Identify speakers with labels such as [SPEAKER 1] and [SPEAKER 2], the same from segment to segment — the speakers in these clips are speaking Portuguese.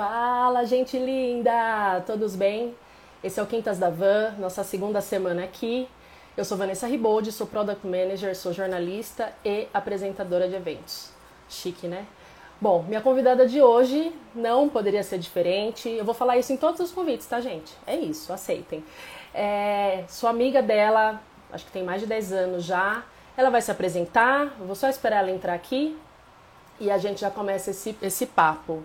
[SPEAKER 1] Fala, gente linda! Todos bem? Esse é o Quintas da Van, nossa segunda semana aqui. Eu sou Vanessa Riboldi, sou Product Manager, sou jornalista e apresentadora de eventos. Chique, né? Bom, minha convidada de hoje não poderia ser diferente. Eu vou falar isso em todos os convites, tá, gente? É isso, aceitem. É, sou amiga dela, acho que tem mais de 10 anos já. Ela vai se apresentar, vou só esperar ela entrar aqui e a gente já começa esse, esse papo.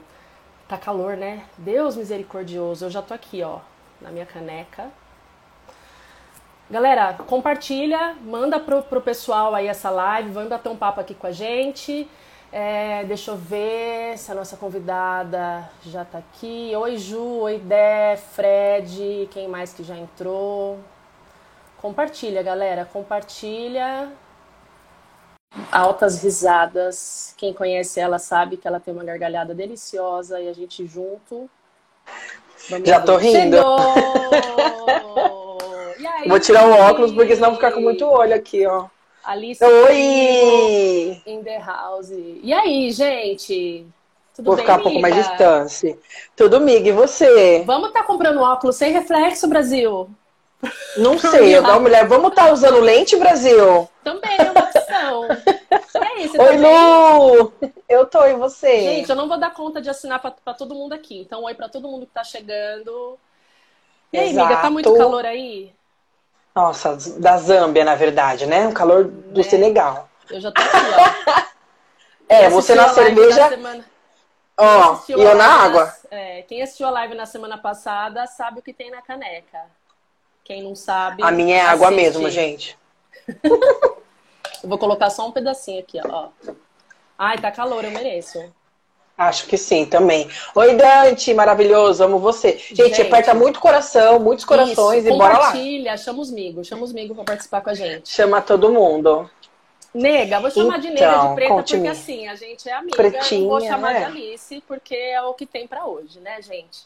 [SPEAKER 1] Tá calor, né? Deus misericordioso, eu já tô aqui, ó, na minha caneca. Galera, compartilha, manda pro, pro pessoal aí essa live, vamos bater um papo aqui com a gente. É, deixa eu ver se a nossa convidada já tá aqui. Oi, Ju, oi, Dé, Fred, quem mais que já entrou? Compartilha, galera, compartilha altas risadas. Quem conhece ela sabe que ela tem uma gargalhada deliciosa e a gente junto.
[SPEAKER 2] Vamos Já tô rindo. Vou tirar o óculos porque senão vou ficar com muito olho aqui, ó.
[SPEAKER 1] Alice
[SPEAKER 2] Oi!
[SPEAKER 1] In the house. E aí, gente?
[SPEAKER 2] Tudo vou bem, ficar um pouco mais distante. Tudo, Mig, e você?
[SPEAKER 1] Vamos estar tá comprando óculos sem reflexo, Brasil?
[SPEAKER 2] Não sei, eu mulher. Vamos estar tá usando lente, Brasil?
[SPEAKER 1] Também é uma opção. é isso,
[SPEAKER 2] oi, tá Lu! Eu tô, e você?
[SPEAKER 1] Gente, eu não vou dar conta de assinar para todo mundo aqui. Então, oi para todo mundo que tá chegando. E aí, Exato. amiga, tá muito calor aí?
[SPEAKER 2] Nossa, da Zâmbia, na verdade, né? O calor do é. Senegal.
[SPEAKER 1] Eu já tô aqui, ó.
[SPEAKER 2] é, você na cerveja. Ó, e eu na água.
[SPEAKER 1] Na... É, quem assistiu a live na semana passada sabe o que tem na caneca. Quem não sabe.
[SPEAKER 2] A minha é assiste. água mesmo, gente.
[SPEAKER 1] eu vou colocar só um pedacinho aqui, ó. Ai, tá calor, eu mereço.
[SPEAKER 2] Acho que sim, também. Oi, Dante, maravilhoso, amo você. Gente, gente aperta muito coração, muitos corações isso, e bora lá.
[SPEAKER 1] Compartilha, chama os amigos, chama os amigos pra participar com a gente.
[SPEAKER 2] Chama todo mundo.
[SPEAKER 1] Nega, vou chamar então, de nega de preta porque assim, a gente é amiga. Pretinha, vou chamar né? de Alice porque é o que tem para hoje, né, gente?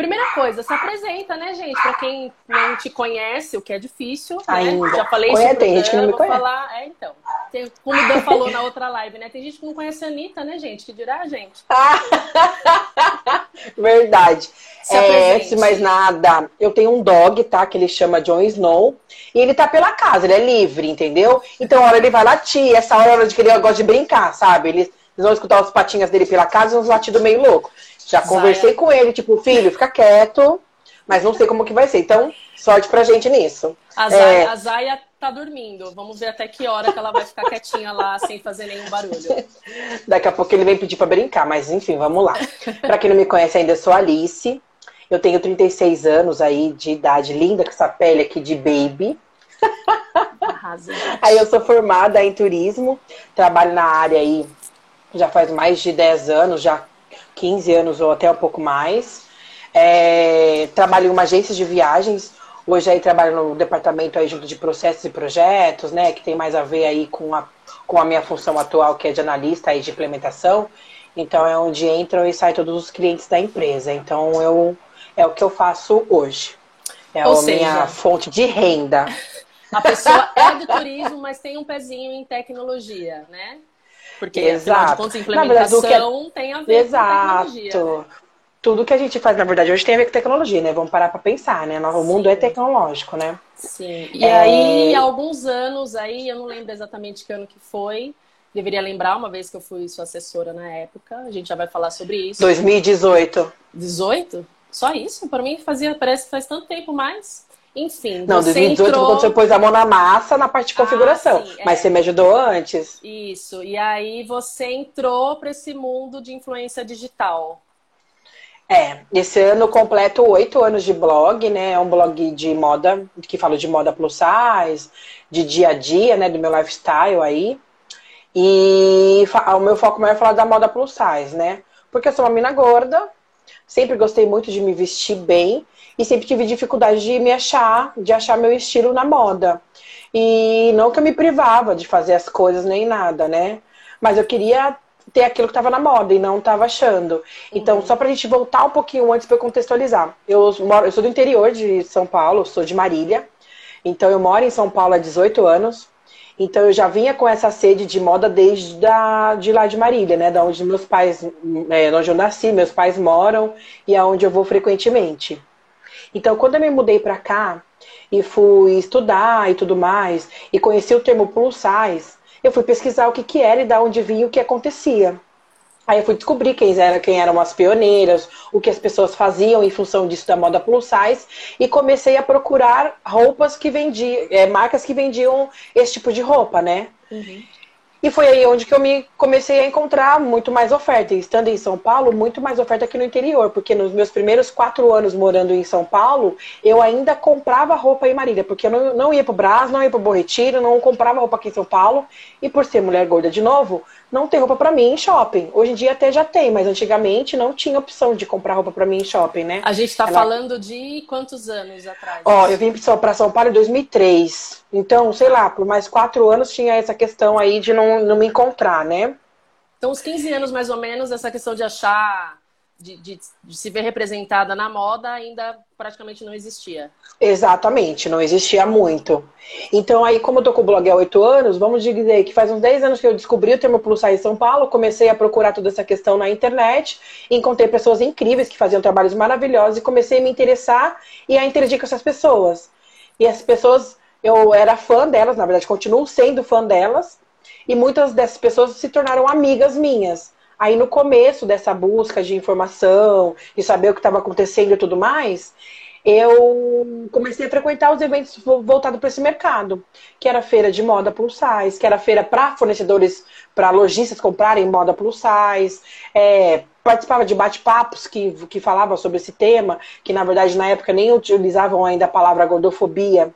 [SPEAKER 1] Primeira coisa, se apresenta, né, gente? Pra quem não te conhece, o que é difícil. Né?
[SPEAKER 2] Ainda.
[SPEAKER 1] Já falei
[SPEAKER 2] isso. Tem gente que não me conhece.
[SPEAKER 1] Falar... É, então. Tem, como o Dan falou na outra live, né? Tem gente que não conhece a Anitta, né, gente? Que dirá a gente.
[SPEAKER 2] Verdade. É, antes de mais nada, eu tenho um dog, tá? Que ele chama Jon Snow. E ele tá pela casa, ele é livre, entendeu? Então, a hora ele vai latir. Essa hora é a hora de que ele gosta de brincar, sabe? Eles, eles vão escutar os patinhas dele pela casa e uns latidos meio louco. Já conversei com ele, tipo, filho, fica quieto, mas não sei como que vai ser. Então, sorte pra gente nisso.
[SPEAKER 1] A Zaya, é... a Zaya tá dormindo. Vamos ver até que hora que ela vai ficar quietinha lá, sem fazer nenhum barulho.
[SPEAKER 2] Daqui a pouco ele vem pedir pra brincar, mas enfim, vamos lá. pra quem não me conhece ainda, eu sou Alice. Eu tenho 36 anos aí de idade, linda com essa pele aqui de baby. Aí eu sou formada em turismo, trabalho na área aí já faz mais de 10 anos, já 15 anos ou até um pouco mais. É, trabalho em uma agência de viagens. Hoje aí trabalho no departamento aí junto de processos e projetos, né? Que tem mais a ver aí com a, com a minha função atual, que é de analista e de implementação. Então é onde entram e saem todos os clientes da empresa. Então eu é o que eu faço hoje. É Ou a seja, minha fonte de renda.
[SPEAKER 1] A pessoa é do turismo, mas tem um pezinho em tecnologia, né? Porque, Exato. afinal de contas, implementação verdade, é... tem a ver Exato. com tecnologia. Né?
[SPEAKER 2] Tudo que a gente faz, na verdade, hoje tem a ver com tecnologia, né? Vamos parar para pensar, né? O mundo é tecnológico, né?
[SPEAKER 1] Sim. E é... aí, alguns anos aí, eu não lembro exatamente que ano que foi, deveria lembrar, uma vez que eu fui sua assessora na época, a gente já vai falar sobre isso.
[SPEAKER 2] 2018.
[SPEAKER 1] 18? Só isso? Para mim fazia, parece que faz tanto tempo mais. Enfim,
[SPEAKER 2] Não, 2018 entrou... quando você pôs a mão na massa na parte de configuração. Ah, sim, mas é. você me ajudou antes.
[SPEAKER 1] Isso. E aí você entrou para esse mundo de influência digital.
[SPEAKER 2] É, esse ano completo oito anos de blog, né? É um blog de moda, que fala de moda plus size, de dia a dia, né? Do meu lifestyle aí. E o meu foco maior é falar da moda plus size, né? Porque eu sou uma mina gorda, sempre gostei muito de me vestir bem e sempre tive dificuldade de me achar, de achar meu estilo na moda. E não que eu me privava de fazer as coisas nem nada, né? Mas eu queria ter aquilo que estava na moda e não estava achando. Então, uhum. só para a gente voltar um pouquinho antes para contextualizar. Eu, moro, eu sou do interior de São Paulo, sou de Marília. Então, eu moro em São Paulo há 18 anos. Então eu já vinha com essa sede de moda desde da, de lá de Marília, né? Da onde meus pais, é, onde eu nasci, meus pais moram e aonde eu vou frequentemente. Então quando eu me mudei para cá e fui estudar e tudo mais e conheci o termo plus size, eu fui pesquisar o que que era e da onde vinha o que acontecia. Aí eu fui descobrir quem, era, quem eram as pioneiras, o que as pessoas faziam em função disso da moda plus size e comecei a procurar roupas que vendiam, é, marcas que vendiam esse tipo de roupa, né? Uhum. E foi aí onde que eu me comecei a encontrar muito mais oferta. Estando em São Paulo, muito mais oferta aqui no interior, porque nos meus primeiros quatro anos morando em São Paulo, eu ainda comprava roupa em Marília, porque eu não, não ia pro Brás, não ia pro Bom Retiro, não comprava roupa aqui em São Paulo. E por ser mulher gorda de novo, não tem roupa para mim em shopping. Hoje em dia até já tem, mas antigamente não tinha opção de comprar roupa para mim em shopping, né?
[SPEAKER 1] A gente tá Ela... falando de quantos anos atrás?
[SPEAKER 2] Ó, eu vim para São Paulo em 2003. Então, sei lá, por mais quatro anos tinha essa questão aí de não, não me encontrar, né?
[SPEAKER 1] Então, uns 15 anos mais ou menos, essa questão de achar de, de, de, se ver representada na moda ainda praticamente não existia.
[SPEAKER 2] Exatamente, não existia muito. Então aí, como eu tô com o blog há oito anos, vamos dizer que faz uns 10 anos que eu descobri o termo plus size em São Paulo, comecei a procurar toda essa questão na internet, encontrei pessoas incríveis que faziam trabalhos maravilhosos e comecei a me interessar e a interagir com essas pessoas. E as pessoas, eu era fã delas, na verdade continuo sendo fã delas, e muitas dessas pessoas se tornaram amigas minhas. Aí no começo dessa busca de informação, e saber o que estava acontecendo e tudo mais, eu comecei a frequentar os eventos voltados para esse mercado, que era feira de moda plus size, que era feira para fornecedores, para lojistas comprarem moda plus size, é, participava de bate-papos que, que falavam sobre esse tema, que na verdade na época nem utilizavam ainda a palavra gordofobia,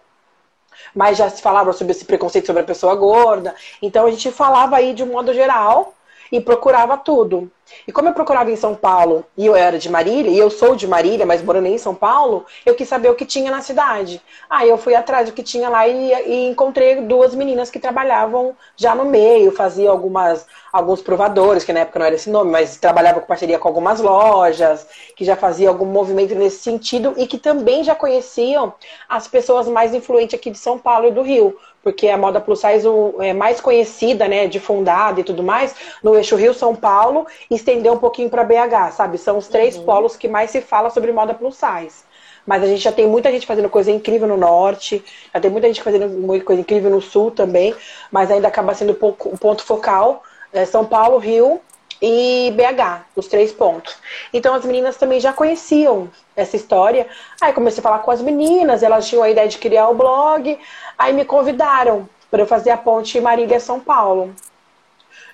[SPEAKER 2] mas já se falava sobre esse preconceito sobre a pessoa gorda. Então a gente falava aí de um modo geral e procurava tudo. E como eu procurava em São Paulo e eu era de Marília, e eu sou de Marília, mas morando em São Paulo, eu quis saber o que tinha na cidade. Aí eu fui atrás do que tinha lá e, e encontrei duas meninas que trabalhavam já no meio, faziam algumas alguns provadores, que na época não era esse nome, mas trabalhava com parceria com algumas lojas, que já fazia algum movimento nesse sentido e que também já conheciam as pessoas mais influentes aqui de São Paulo e do Rio porque a moda plus size é mais conhecida, né, difundada e tudo mais, no eixo Rio-São Paulo, estendeu um pouquinho para BH, sabe? São os três uhum. polos que mais se fala sobre moda plus size. Mas a gente já tem muita gente fazendo coisa incrível no norte, já tem muita gente fazendo coisa incrível no sul também, mas ainda acaba sendo um ponto focal é São Paulo, Rio e BH, os três pontos. Então as meninas também já conheciam essa história. Aí comecei a falar com as meninas, elas tinham a ideia de criar o blog, aí me convidaram para eu fazer a ponte Marília-São Paulo.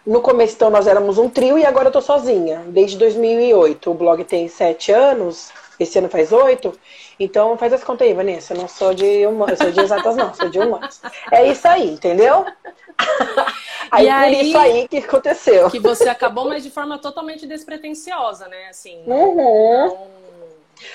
[SPEAKER 2] No começo, então, nós éramos um trio e agora eu tô sozinha, desde 2008. O blog tem sete anos, esse ano faz oito. Então, faz as contas aí, Vanessa. Eu não sou de humanas, sou de exatas, não, sou de humanas. É isso aí, entendeu? aí, e por isso aí que aconteceu.
[SPEAKER 1] Que você acabou, mas de forma totalmente despretensiosa, né? Assim,
[SPEAKER 2] uhum. não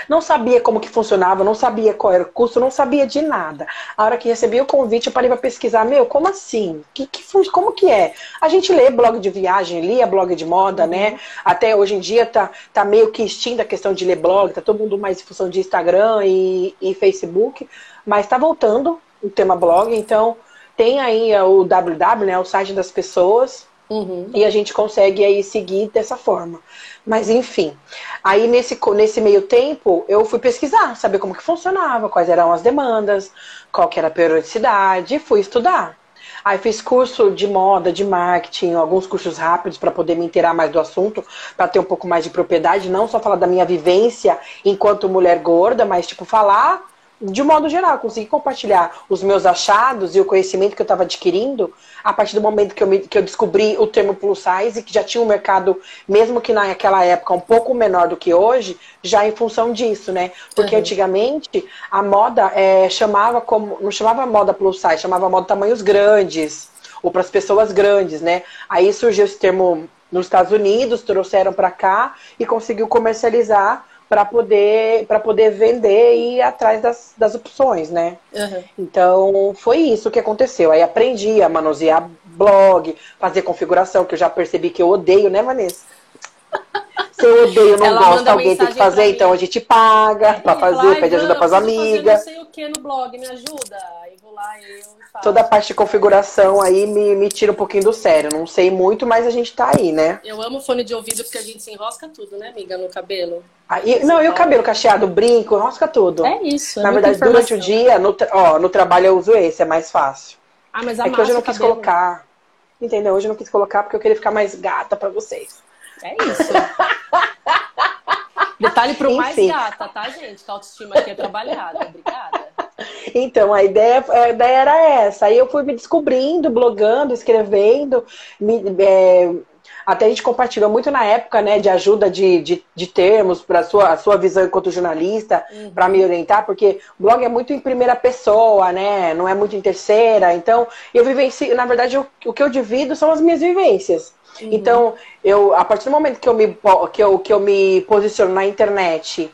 [SPEAKER 2] não sabia como que funcionava, não sabia qual era o custo, não sabia de nada. A hora que recebi o convite, eu parei para pesquisar, meu, como assim? Que, que, como que é? A gente lê blog de viagem, lia blog de moda, uhum. né? Até hoje em dia tá, tá meio que extinta a questão de ler blog, tá todo mundo mais em função de Instagram e, e Facebook, mas tá voltando o tema blog, então tem aí o www, né, o site das pessoas, Uhum. E a gente consegue aí seguir dessa forma. Mas enfim, aí nesse, nesse meio tempo eu fui pesquisar, saber como que funcionava, quais eram as demandas, qual que era a periodicidade, e fui estudar. Aí fiz curso de moda, de marketing, alguns cursos rápidos para poder me inteirar mais do assunto, para ter um pouco mais de propriedade, não só falar da minha vivência enquanto mulher gorda, mas tipo falar de modo geral, consegui compartilhar os meus achados e o conhecimento que eu estava adquirindo a partir do momento que eu, me, que eu descobri o termo plus size, que já tinha um mercado, mesmo que naquela época um pouco menor do que hoje, já em função disso, né? Porque uhum. antigamente a moda é, chamava como. não chamava moda plus size, chamava moda tamanhos grandes, ou para as pessoas grandes, né? Aí surgiu esse termo nos Estados Unidos, trouxeram para cá e conseguiu comercializar para poder para poder vender e ir atrás das, das opções, né? Uhum. Então foi isso que aconteceu. Aí aprendi a manusear blog, fazer configuração, que eu já percebi que eu odeio, né, Vanessa? Se eu odeio, não Ela gosto, alguém tem que fazer, então a gente paga para fazer, pede ajuda para as amigas.
[SPEAKER 1] que no blog, me ajuda? Lá eu faço.
[SPEAKER 2] Toda a parte de configuração aí me, me tira um pouquinho do sério. Não sei muito, mas a gente tá aí, né?
[SPEAKER 1] Eu amo fone de ouvido porque a gente se enrosca tudo, né, amiga, no cabelo.
[SPEAKER 2] Aí, não, e o cabelo cacheado, brinco, enrosca tudo.
[SPEAKER 1] É isso. É
[SPEAKER 2] Na verdade, durante o dia, no, ó, no trabalho eu uso esse, é mais fácil.
[SPEAKER 1] Ah, mas a
[SPEAKER 2] é que hoje eu não quis cabelo. colocar. Entendeu? Hoje eu não quis colocar porque eu queria ficar mais gata pra vocês.
[SPEAKER 1] É isso. Detalhe pro Enfim. mais gata, tá, gente? Que a autoestima aqui é trabalhada. Obrigada.
[SPEAKER 2] Então, a ideia, a ideia era essa. Aí eu fui me descobrindo, blogando, escrevendo, me, é, até a gente compartilhou muito na época, né, de ajuda de, de, de termos para a sua, a sua visão enquanto jornalista, uhum. para me orientar, porque o blog é muito em primeira pessoa, né, não é muito em terceira. Então, eu vivencio, na verdade, o, o que eu divido são as minhas vivências. Uhum. Então, eu, a partir do momento que eu me, que eu, que eu me posiciono na internet,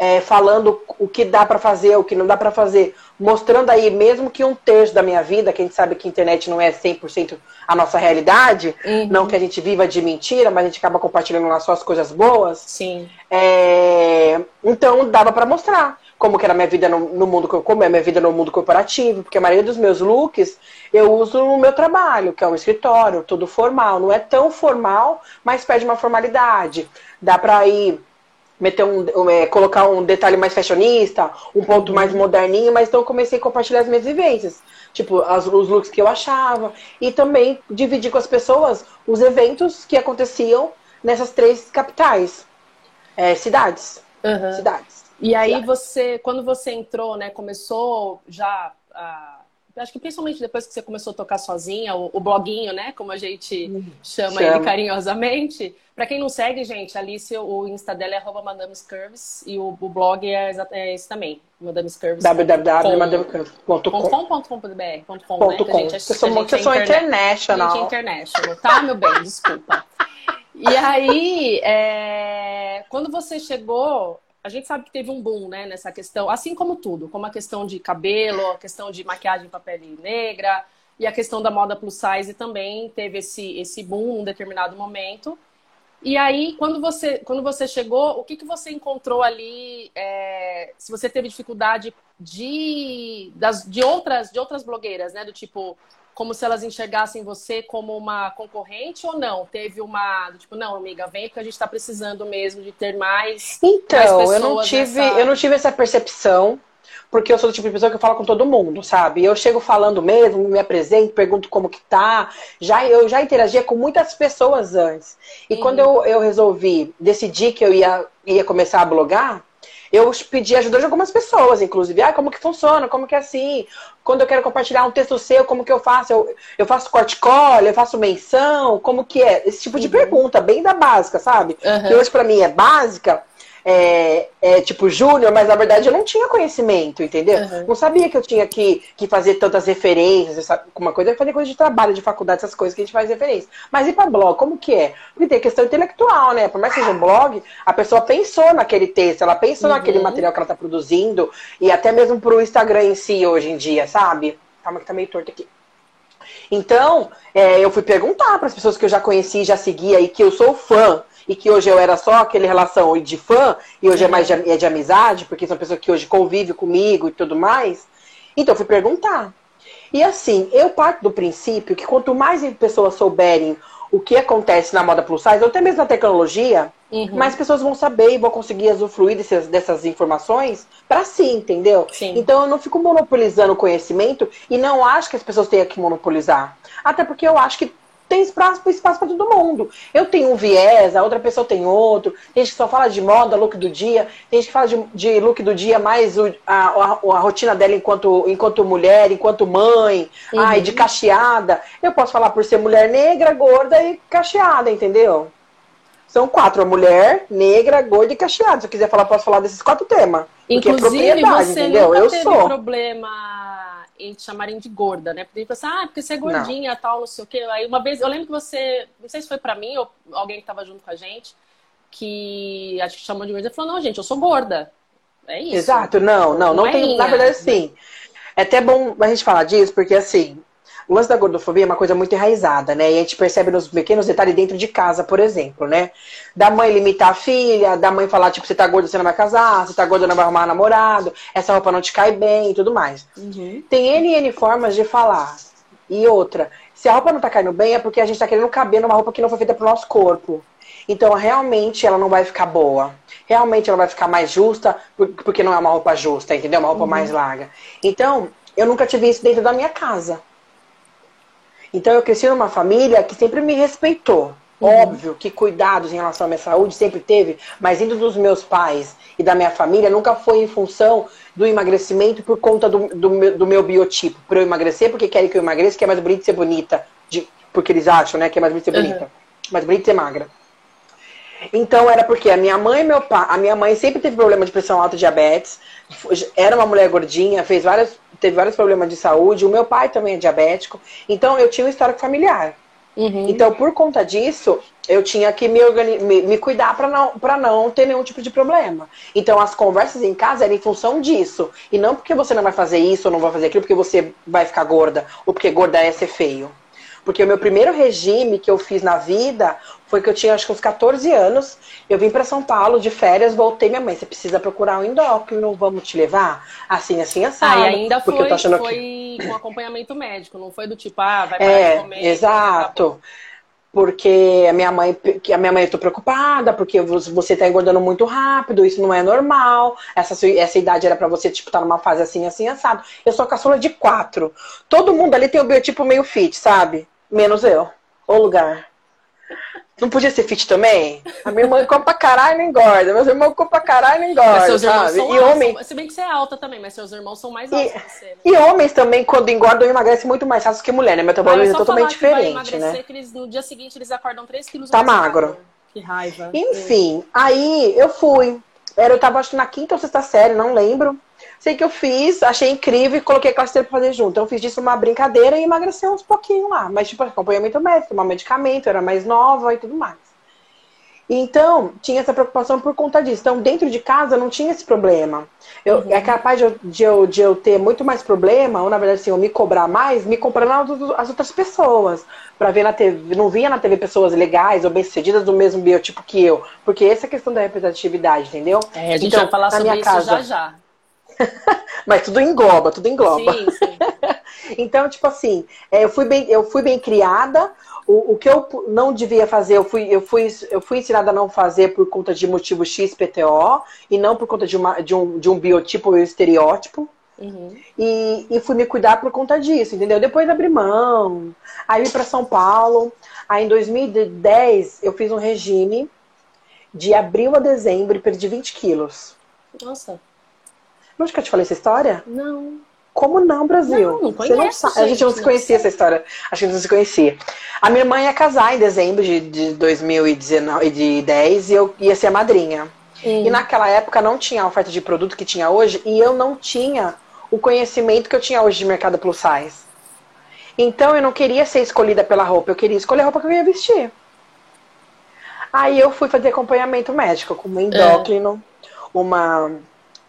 [SPEAKER 2] é, falando o que dá para fazer, o que não dá para fazer, mostrando aí, mesmo que um terço da minha vida, que a gente sabe que a internet não é 100% a nossa realidade, uhum. não que a gente viva de mentira, mas a gente acaba compartilhando lá só as coisas boas.
[SPEAKER 1] Sim.
[SPEAKER 2] É, então, dava para mostrar como que era a minha vida no, no, mundo, como é a minha vida no mundo corporativo, porque a maioria dos meus looks eu uso no meu trabalho, que é um escritório, tudo formal. Não é tão formal, mas pede uma formalidade. Dá para ir meter um, é, colocar um detalhe mais fashionista, um ponto uhum. mais moderninho, mas então eu comecei a compartilhar as minhas vivências, tipo as, os looks que eu achava e também dividir com as pessoas os eventos que aconteciam nessas três capitais, é, cidades,
[SPEAKER 1] uhum.
[SPEAKER 2] cidades.
[SPEAKER 1] E aí você, quando você entrou, né, começou já a acho que principalmente depois que você começou a tocar sozinha, o, o bloguinho, né? Como a gente uhum. chama, chama. ele carinhosamente. Para quem não segue, gente, Alice, o Insta dela é arroba madamescurves e o, o blog é, é esse também, madamescurves.
[SPEAKER 2] www.madamescurves.com.br
[SPEAKER 1] né?
[SPEAKER 2] Gente, eu sou, eu sou international.
[SPEAKER 1] Gente international, tá, meu bem? Desculpa. E aí, é... quando você chegou, a gente sabe que teve um boom, né, nessa questão, assim como tudo, como a questão de cabelo, a questão de maquiagem para pele negra e a questão da moda plus size também teve esse, esse boom em um determinado momento. E aí, quando você, quando você chegou, o que, que você encontrou ali? É, se você teve dificuldade de, das, de, outras, de outras blogueiras, né? Do tipo, como se elas enxergassem você como uma concorrente ou não? Teve uma, tipo, não, amiga, vem porque a gente está precisando mesmo de ter mais.
[SPEAKER 2] Então, mais eu não tive, nessa... eu não tive essa percepção, porque eu sou do tipo de pessoa que fala com todo mundo, sabe? Eu chego falando mesmo, me apresento, pergunto como que tá. Já, eu já interagia com muitas pessoas antes. E quando eu, eu resolvi decidir que eu ia, ia começar a blogar, eu pedi ajuda de algumas pessoas, inclusive. Ah, como que funciona? Como que é assim? Quando eu quero compartilhar um texto seu, como que eu faço? Eu, eu faço corte-cola, eu faço menção? Como que é? Esse tipo de uhum. pergunta, bem da básica, sabe? Uhum. Que hoje pra mim é básica, é, é, tipo júnior, mas na verdade eu não tinha conhecimento, entendeu? Uhum. Não sabia que eu tinha que, que fazer tantas referências, uma coisa é fazer coisa de trabalho, de faculdade, essas coisas que a gente faz referência. Mas e para blog, como que é? Porque tem questão intelectual, né? Por mais que seja um blog, a pessoa pensou naquele texto, ela pensou uhum. naquele material que ela tá produzindo, e até mesmo pro Instagram em si hoje em dia, sabe? Calma que tá meio torto aqui. Então, é, eu fui perguntar para as pessoas que eu já conheci, já seguia e que eu sou fã e que hoje eu era só aquele relação de fã, e hoje é mais de, é de amizade, porque são pessoas que hoje convivem comigo e tudo mais. Então eu fui perguntar. E assim, eu parto do princípio que quanto mais pessoas souberem o que acontece na moda plus size, ou até mesmo na tecnologia, uhum. mais pessoas vão saber e vão conseguir usufruir dessas, dessas informações para si, entendeu?
[SPEAKER 1] Sim.
[SPEAKER 2] Então eu não fico monopolizando o conhecimento e não acho que as pessoas tenham que monopolizar. Até porque eu acho que tem espaço para todo mundo. Eu tenho um viés, a outra pessoa tem outro. Tem gente que só fala de moda, look do dia. Tem gente que fala de, de look do dia mais o, a, a, a, rotina dela enquanto, enquanto mulher, enquanto mãe. Uhum. Ai, de cacheada. Eu posso falar por ser mulher negra, gorda e cacheada, entendeu? São quatro, a mulher, negra, gorda e cacheada. Se eu quiser falar, posso falar desses quatro temas.
[SPEAKER 1] É Inclusive, é você entendeu? nunca eu teve sou. problema em te chamarem de gorda, né? Porque assim, ah, porque você é gordinha, não. tal, não sei o quê. Aí uma vez, eu lembro que você, não sei se foi para mim ou alguém que tava junto com a gente, que acho que chamou de gorda, falou, não, gente, eu sou gorda. É isso.
[SPEAKER 2] Exato, não, não, não, não é tem, na verdade, sim. É até bom a gente falar disso, porque assim, o lance da gordofobia é uma coisa muito enraizada, né? E a gente percebe nos pequenos detalhes dentro de casa, por exemplo, né? Da mãe limitar a filha, da mãe falar, tipo, você tá gorda, você não vai casar, você tá gorda, não vai arrumar namorado, essa roupa não te cai bem e tudo mais. Uhum. Tem N N formas de falar. E outra, se a roupa não tá caindo bem, é porque a gente tá querendo caber numa roupa que não foi feita pro nosso corpo. Então, realmente, ela não vai ficar boa. Realmente, ela vai ficar mais justa, porque não é uma roupa justa, entendeu? Uma roupa uhum. mais larga. Então, eu nunca tive isso dentro da minha casa. Então eu cresci numa família que sempre me respeitou. Uhum. Óbvio que cuidados em relação à minha saúde sempre teve, mas indo dos meus pais e da minha família nunca foi em função do emagrecimento por conta do, do, meu, do meu biotipo. Por eu emagrecer, porque querem que eu emagreça, que é mais bonito ser bonita. De, porque eles acham, né, que é mais bonito ser bonita. Uhum. Mais bonito ser magra. Então era porque a minha mãe e meu pai, a minha mãe sempre teve problema de pressão alta, diabetes, era uma mulher gordinha, fez várias teve vários problemas de saúde. O meu pai também é diabético. Então, eu tinha um histórico familiar. Uhum. Então, por conta disso, eu tinha que me, me, me cuidar para não, não ter nenhum tipo de problema. Então, as conversas em casa eram em função disso. E não porque você não vai fazer isso ou não vai fazer aquilo, porque você vai ficar gorda, ou porque gorda é ser feio. Porque o meu primeiro regime que eu fiz na vida foi que eu tinha acho que uns 14 anos. Eu vim para São Paulo de férias, voltei. Minha mãe, você precisa procurar um endócrino, vamos te levar? Assim, assim, assim.
[SPEAKER 1] Ah, e ainda foi, foi que... com acompanhamento médico, não foi do tipo, ah, vai parar
[SPEAKER 2] é, de comer. Exato. Porque a minha mãe, a minha mãe, eu tô preocupada, porque você tá engordando muito rápido, isso não é normal. Essa, essa idade era para você, tipo, tá numa fase assim, assim, assado. Eu sou caçula de quatro. Todo mundo ali tem o biotipo meio fit, sabe? Menos eu. O lugar. Não podia ser fit também? A minha irmã come pra caralho e não engorda. Meus irmãos comem pra caralho e não engorda. Mas seus irmãos
[SPEAKER 1] sabe? São
[SPEAKER 2] e homens...
[SPEAKER 1] Se bem que você é alta também, mas seus irmãos são mais altos
[SPEAKER 2] e, que você. Né? E homens também, quando engordam, emagrecem muito mais fácil que mulher, né? Metabolismo ah, é totalmente diferente, né?
[SPEAKER 1] Que eles, no dia seguinte eles acordam 3 quilos
[SPEAKER 2] Tá magro.
[SPEAKER 1] Que raiva.
[SPEAKER 2] Enfim, aí eu fui. Era, eu tava acho que na quinta ou sexta série, não lembro. Sei que eu fiz, achei incrível e coloquei a cedo pra fazer junto. Então eu fiz disso uma brincadeira e emagreceu uns pouquinho lá. Mas, tipo, acompanhamento médico, tomar medicamento, era mais nova e tudo mais. Então, tinha essa preocupação por conta disso. Então, dentro de casa não tinha esse problema. Eu, uhum. É capaz de eu, de, eu, de eu ter muito mais problema, ou na verdade, assim, eu me cobrar mais, me comprando as outras pessoas. Pra ver na TV. Não via na TV pessoas legais ou bem-sucedidas do mesmo biotipo que eu. Porque essa é a questão da representatividade, entendeu?
[SPEAKER 1] É, a gente então, vai falar sobre isso casa... já já.
[SPEAKER 2] Mas tudo engloba, tudo engloba. Sim, sim. então, tipo assim, é, eu fui bem, eu fui bem criada, o, o, que eu não devia fazer, eu fui, eu, fui, eu fui ensinada a não fazer por conta de motivo XPTO e não por conta de, uma, de, um, de um biotipo ou estereótipo. Uhum. E, e fui me cuidar por conta disso, entendeu? Depois abri mão, aí vim para São Paulo. Aí em 2010 eu fiz um regime de abril a dezembro e perdi 20 quilos.
[SPEAKER 1] Nossa.
[SPEAKER 2] Não acho que eu te falei essa história?
[SPEAKER 1] Não.
[SPEAKER 2] Como não, Brasil?
[SPEAKER 1] Não, não conheço,
[SPEAKER 2] não, a gente não se conhecia essa história. A gente não se conhecia. A minha irmã ia casar em dezembro de, de 2010 e eu ia ser a madrinha. Hum. E naquela época não tinha a oferta de produto que tinha hoje e eu não tinha o conhecimento que eu tinha hoje de mercado plus size. Então eu não queria ser escolhida pela roupa, eu queria escolher a roupa que eu ia vestir. Aí eu fui fazer acompanhamento médico com uma endócrino, é. uma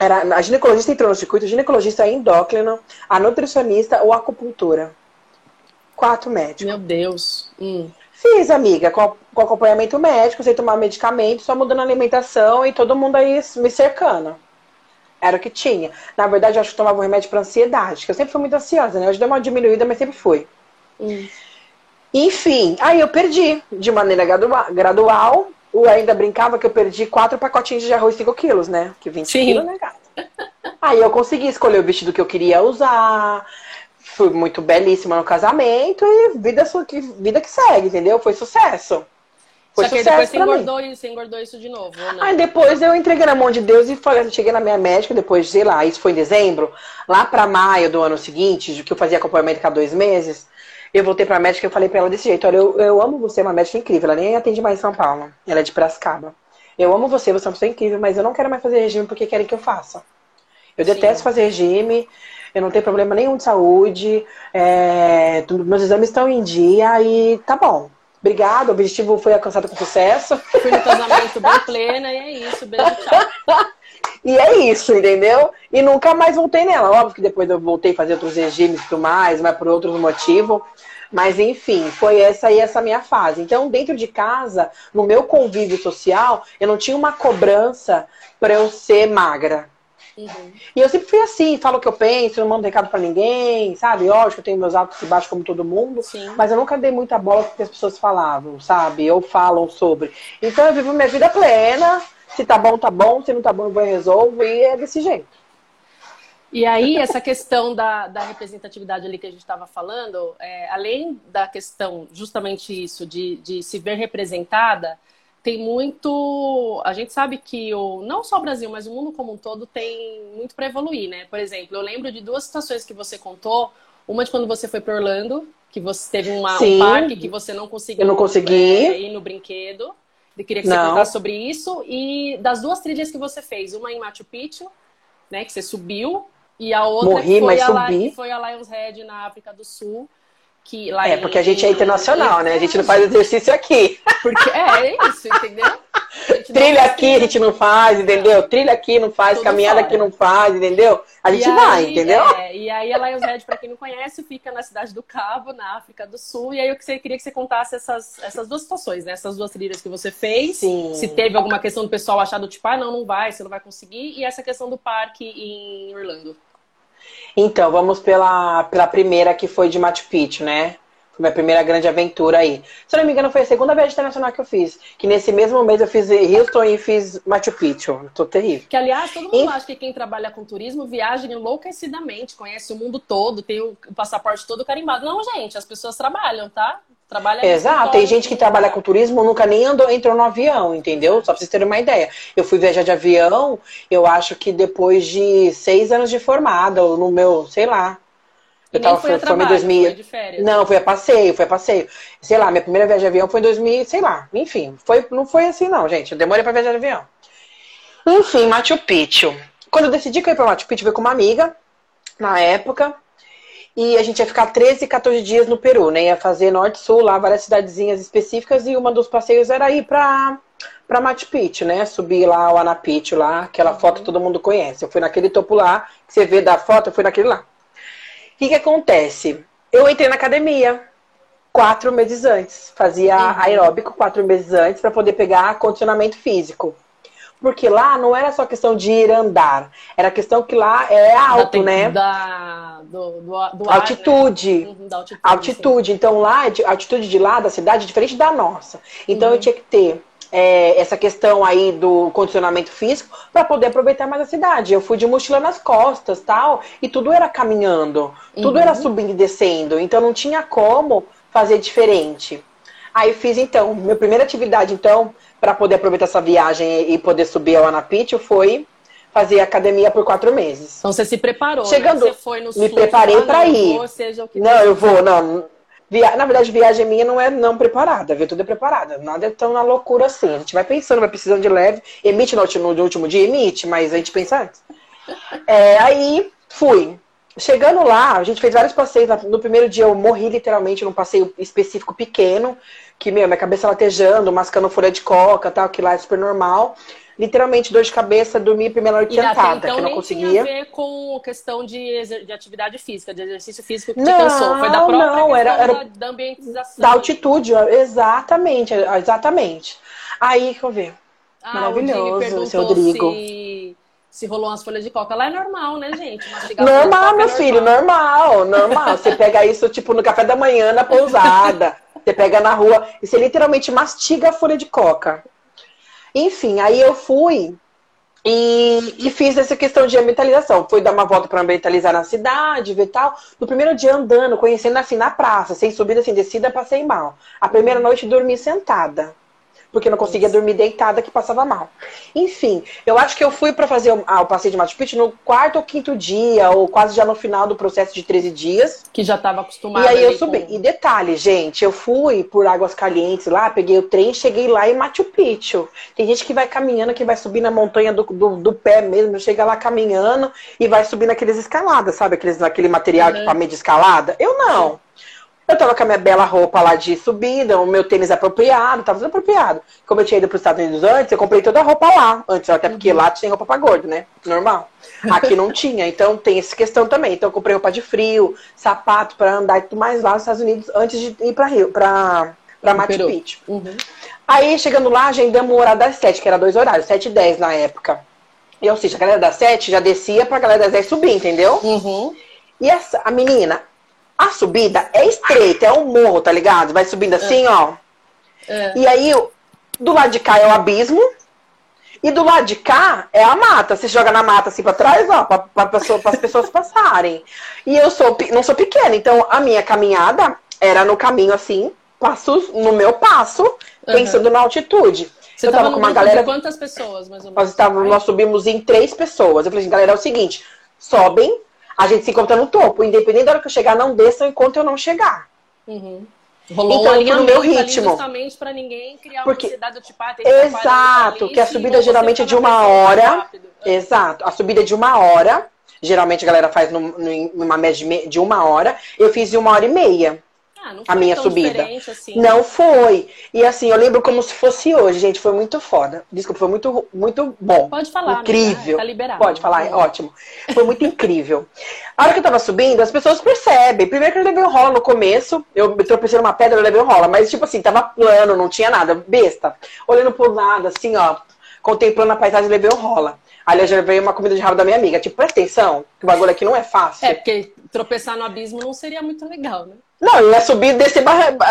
[SPEAKER 2] era, a ginecologista entrou no circuito, o ginecologista é endócrino, a nutricionista ou a acupuntura. Quatro médicos.
[SPEAKER 1] Meu Deus. Hum.
[SPEAKER 2] Fiz, amiga, com, com acompanhamento médico, sem tomar medicamento, só mudando a alimentação e todo mundo aí me cercando. Era o que tinha. Na verdade, eu acho que tomava um remédio para ansiedade, que eu sempre fui muito ansiosa, né? Hoje deu uma diminuída, mas sempre fui. Hum. Enfim, aí eu perdi de maneira gradual, o ainda brincava que eu perdi quatro pacotinhos de arroz 5 quilos, né? Que 20 Sim. quilos, né, gata? Aí eu consegui escolher o vestido que eu queria usar. Fui muito belíssima no casamento e vida, vida que segue, entendeu? Foi sucesso.
[SPEAKER 1] Foi Só que depois você engordou, você engordou isso de novo,
[SPEAKER 2] Aí depois eu entreguei na mão de Deus e falei, cheguei na minha médica, depois, sei lá, isso foi em dezembro, lá pra maio do ano seguinte, que eu fazia acompanhamento cada dois meses, eu voltei pra médica e falei pra ela desse jeito, olha, eu, eu amo você, é uma médica incrível, ela nem atende mais em São Paulo, ela é de Piracicaba. Eu amo você, você é uma pessoa incrível, mas eu não quero mais fazer regime porque querem que eu faça. Eu Sim. detesto fazer regime, eu não tenho problema nenhum de saúde, é, meus exames estão em dia e tá bom. Obrigada, o objetivo foi alcançado com sucesso.
[SPEAKER 1] Fui no casamento bem plena e é isso, beijo, tchau.
[SPEAKER 2] E é isso, entendeu? E nunca mais voltei nela. Óbvio que depois eu voltei a fazer outros regimes e tudo mais, mas por outros motivos. Mas enfim, foi essa aí essa minha fase. Então, dentro de casa, no meu convívio social, eu não tinha uma cobrança para eu ser magra. Uhum. E eu sempre fui assim, falo o que eu penso, não mando recado para ninguém, sabe? Lógico, eu tenho meus altos e baixos como todo mundo, Sim. mas eu nunca dei muita bola porque as pessoas falavam, sabe? Ou falam sobre. Então eu vivo minha vida plena, se tá bom, tá bom, se não tá bom, eu vou e resolvo, e é desse jeito.
[SPEAKER 1] E aí, essa questão da, da representatividade ali que a gente estava falando, é, além da questão, justamente isso, de, de se ver representada, tem muito. A gente sabe que o, não só o Brasil, mas o mundo como um todo tem muito para evoluir, né? Por exemplo, eu lembro de duas situações que você contou. Uma de quando você foi para Orlando, que você teve uma, um parque que você não conseguiu
[SPEAKER 2] eu não consegui.
[SPEAKER 1] É, ir no brinquedo. Eu queria que você não. contasse sobre isso. E das duas trilhas que você fez, uma em Machu Picchu, né, que você subiu, e a outra
[SPEAKER 2] Morri,
[SPEAKER 1] foi,
[SPEAKER 2] mas
[SPEAKER 1] a,
[SPEAKER 2] subi.
[SPEAKER 1] foi a Lions Head na África do Sul. Que lá
[SPEAKER 2] é, porque a gente é internacional, né? A gente não faz exercício aqui.
[SPEAKER 1] Porque é, é isso, entendeu?
[SPEAKER 2] Trilha aqui a gente não faz, entendeu? Trilha aqui não faz, Tudo caminhada fora. aqui não faz, entendeu? A gente vai, entendeu?
[SPEAKER 1] É, e aí a Lions Head, para quem não conhece, fica na cidade do Cabo, na África do Sul. E aí eu queria que você contasse essas, essas duas situações, né? Essas duas trilhas que você fez.
[SPEAKER 2] Sim.
[SPEAKER 1] Se teve alguma questão do pessoal achar do tipo, ah, não, não vai, você não vai conseguir. E essa questão do parque em Orlando.
[SPEAKER 2] Então, vamos pela, pela primeira que foi de Machu Picchu, né? Foi minha primeira grande aventura aí. Se não me engano, foi a segunda viagem internacional que eu fiz. Que nesse mesmo mês eu fiz Houston e fiz Machu Picchu. Tô terrível.
[SPEAKER 1] Que, aliás, todo mundo e... acha que quem trabalha com turismo viaja enlouquecidamente, conhece o mundo todo, tem o passaporte todo carimbado. Não, gente, as pessoas trabalham, tá?
[SPEAKER 2] Trabalha Exato, tem gente que trabalha com turismo nunca nem andou, entrou no avião, entendeu? Só pra vocês terem uma ideia. Eu fui viajar de avião, eu acho que depois de seis anos de formada, ou no meu, sei lá.
[SPEAKER 1] Eu tava, foi, trabalho, em 2000. Foi de férias.
[SPEAKER 2] Não, foi a passeio, foi a passeio. Sei lá, minha primeira viagem de avião foi em 2000, sei lá. Enfim, foi, não foi assim não, gente. Eu demorei pra viajar de avião. Enfim, Machu Picchu. Quando eu decidi que eu ia pra Machu Picchu, eu fui com uma amiga, na época. E a gente ia ficar 13, 14 dias no Peru, né? Ia fazer norte-sul, lá, várias cidadezinhas específicas. E uma dos passeios era ir pra, pra Machu Picchu, né? Subir lá o Anapichu lá, aquela foto que todo mundo conhece. Eu fui naquele topo lá, que você vê da foto, eu fui naquele lá. O que que acontece? Eu entrei na academia quatro meses antes. Fazia uhum. aeróbico quatro meses antes para poder pegar condicionamento físico. Porque lá não era só questão de ir andar, era questão que lá é alto,
[SPEAKER 1] da,
[SPEAKER 2] né?
[SPEAKER 1] Da, do, do, do
[SPEAKER 2] altitude.
[SPEAKER 1] Ar, né? uhum, da altitude.
[SPEAKER 2] Altitude. Então lá, a altitude de lá da cidade é diferente da nossa. Então uhum. eu tinha que ter é, essa questão aí do condicionamento físico para poder aproveitar mais a cidade. Eu fui de mochila nas costas, tal, e tudo era caminhando, tudo uhum. era subindo e descendo, então não tinha como fazer diferente. Aí fiz então, minha primeira atividade então para poder aproveitar essa viagem e poder subir ao Anapicho foi fazer academia por quatro meses.
[SPEAKER 1] Então você se preparou,
[SPEAKER 2] né? Chegando,
[SPEAKER 1] né? Você foi no
[SPEAKER 2] me preparei para ir.
[SPEAKER 1] Seja o que
[SPEAKER 2] não, eu vou, não. Via... Na verdade, viagem minha não é não preparada, viu? Tudo é preparada. Nada é tão na loucura assim. A gente vai pensando, vai precisando de leve. Emite no, no último dia? Emite, mas a gente pensa antes. É, aí fui. Chegando lá, a gente fez vários passeios. No primeiro dia eu morri literalmente num passeio específico pequeno que, meu, minha cabeça latejando, mascando folha de coca, tal, que lá é super normal. Literalmente, dor de cabeça, dormir primeira noite sentada, então, que não conseguia. Não
[SPEAKER 1] tinha a ver com questão de, de atividade física, de exercício físico que não, te cansou. Foi da própria não, era, era da, da ambientização.
[SPEAKER 2] Da altitude, exatamente, exatamente. Aí, que eu ver. Ah, Maravilhoso, seu Rodrigo.
[SPEAKER 1] Se, rolou umas folhas de coca. Lá é normal, né, gente?
[SPEAKER 2] Normal, meu é filho, normal, normal. Você pega isso, tipo, no café da manhã, na pousada. Você pega na rua e você literalmente mastiga a folha de coca. Enfim, aí eu fui e, e, fiz essa questão de ambientalização. Fui dar uma volta para ambientalizar na cidade, ver tal. No primeiro dia andando, conhecendo assim na praça, sem subida, sem descida, passei mal. A primeira noite dormi sentada porque não conseguia dormir deitada, que passava mal. Enfim, eu acho que eu fui para fazer o, ah, o passeio de Machu Picchu no quarto ou quinto dia, ou quase já no final do processo de 13 dias.
[SPEAKER 1] Que já estava acostumada.
[SPEAKER 2] E aí eu subi. Com... E detalhe, gente, eu fui por Águas Calientes lá, peguei o trem, cheguei lá em Machu Picchu. Tem gente que vai caminhando, que vai subir na montanha do, do, do pé mesmo, chega lá caminhando e vai subir naqueles escaladas, sabe? Aqueles, aquele material uhum. equipamento de escalada. Eu não. Eu tava com a minha bela roupa lá de subida, o meu tênis apropriado, tava tudo apropriado. Como eu tinha ido para os Estados Unidos antes, eu comprei toda a roupa lá. Antes, até porque uhum. lá tinha roupa pra gordo, né? Normal. Aqui não tinha, então tem essa questão também. Então eu comprei roupa de frio, sapato para andar e tudo mais lá nos Estados Unidos antes de ir para Rio, para para Machu Picchu. Uhum. Aí, chegando lá, agendamos o horário das sete, que era dois horários, sete e dez na época. E, ou seja, a galera das sete já descia pra galera das dez subir, entendeu? Uhum. E essa, a menina, a subida é estreita, é um morro, tá ligado? Vai subindo assim, é. ó. É. E aí, do lado de cá é o abismo. E do lado de cá é a mata. Você joga na mata assim pra trás, ó, pra, pra, pessoa, as pessoas passarem. E eu sou, não sou pequena, então a minha caminhada era no caminho assim, passos no meu passo, uhum. pensando na altitude.
[SPEAKER 1] Você eu tava com uma galera. quantas pessoas, mais ou
[SPEAKER 2] menos? Nós, tava, nós subimos em três pessoas. Eu falei assim, galera, é o seguinte: sobem, a gente se encontra no topo. Independente da hora que eu chegar, não desçam enquanto eu não chegar.
[SPEAKER 1] Uhum. Rolou então, um no meu ritmo. justamente para ninguém criar
[SPEAKER 2] Porque, uma ansiedade tipo, ah, Exato, que a subida geralmente é de uma hora. Exato, a subida é de uma hora. Geralmente a galera faz numa média de uma hora. Eu fiz de uma hora e meia. Ah, a minha subida. Assim. Não foi. E assim, eu lembro como se fosse hoje, gente. Foi muito foda. Desculpa, foi muito, muito bom.
[SPEAKER 1] Pode falar.
[SPEAKER 2] Incrível.
[SPEAKER 1] Tá liberado.
[SPEAKER 2] Pode falar, é ótimo. Foi muito incrível. A hora que eu tava subindo, as pessoas percebem. Primeiro que eu levei um rola no começo. Eu tropecei numa pedra, eu levei um rola. Mas, tipo assim, tava plano, não tinha nada. Besta. Olhando pro lado, assim, ó. Contemplando a paisagem, levei um rola. Aliás, já veio uma comida de rabo da minha amiga. Tipo, presta atenção, que o bagulho aqui não é fácil.
[SPEAKER 1] É, porque tropeçar no abismo não seria muito legal, né?
[SPEAKER 2] Não, eu ia subir, descer,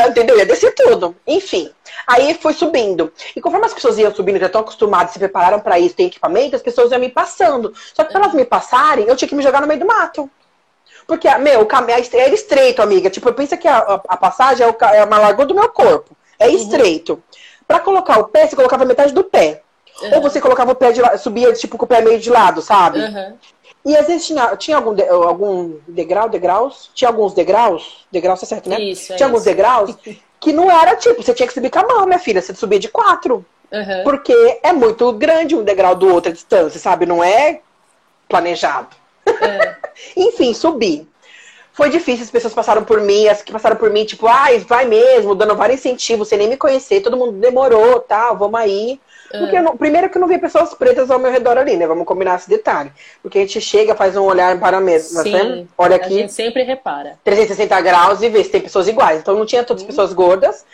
[SPEAKER 2] entendeu? Ia descer tudo. Enfim. Aí foi subindo. E conforme as pessoas iam subindo, já estão acostumadas, se prepararam para isso, tem equipamento, as pessoas iam me passando. Só que para elas me passarem, eu tinha que me jogar no meio do mato. Porque, meu, o caminho era estreito, amiga. Tipo, pensa que a, a passagem é, o, é uma largura do meu corpo. É uhum. estreito. Uhum. Para colocar o pé, você colocava metade do pé. Uhum. Ou você colocava o pé de lado, subia, tipo, com o pé meio de lado, sabe? Uhum. E às vezes tinha, tinha algum, de, algum degrau, degraus? Tinha alguns degraus? Degraus tá certo, né? Isso, é tinha alguns degraus que não era tipo, você tinha que subir com a mão, minha filha. Você subia de quatro. Uhum. Porque é muito grande um degrau do outro a distância, sabe? Não é planejado. É. Enfim, subi. Foi difícil, as pessoas passaram por mim, as que passaram por mim, tipo, ai, vai mesmo, dando vários incentivos, sem nem me conhecer, todo mundo demorou, tal, vamos aí. Porque não, primeiro que eu não vi pessoas pretas ao meu redor ali, né? Vamos combinar esse detalhe. Porque a gente chega, faz um olhar para mesmo. Sim, né? Olha aqui.
[SPEAKER 1] A gente sempre repara.
[SPEAKER 2] 360 graus e vê se tem pessoas iguais. Então não tinha todas as uhum. pessoas gordas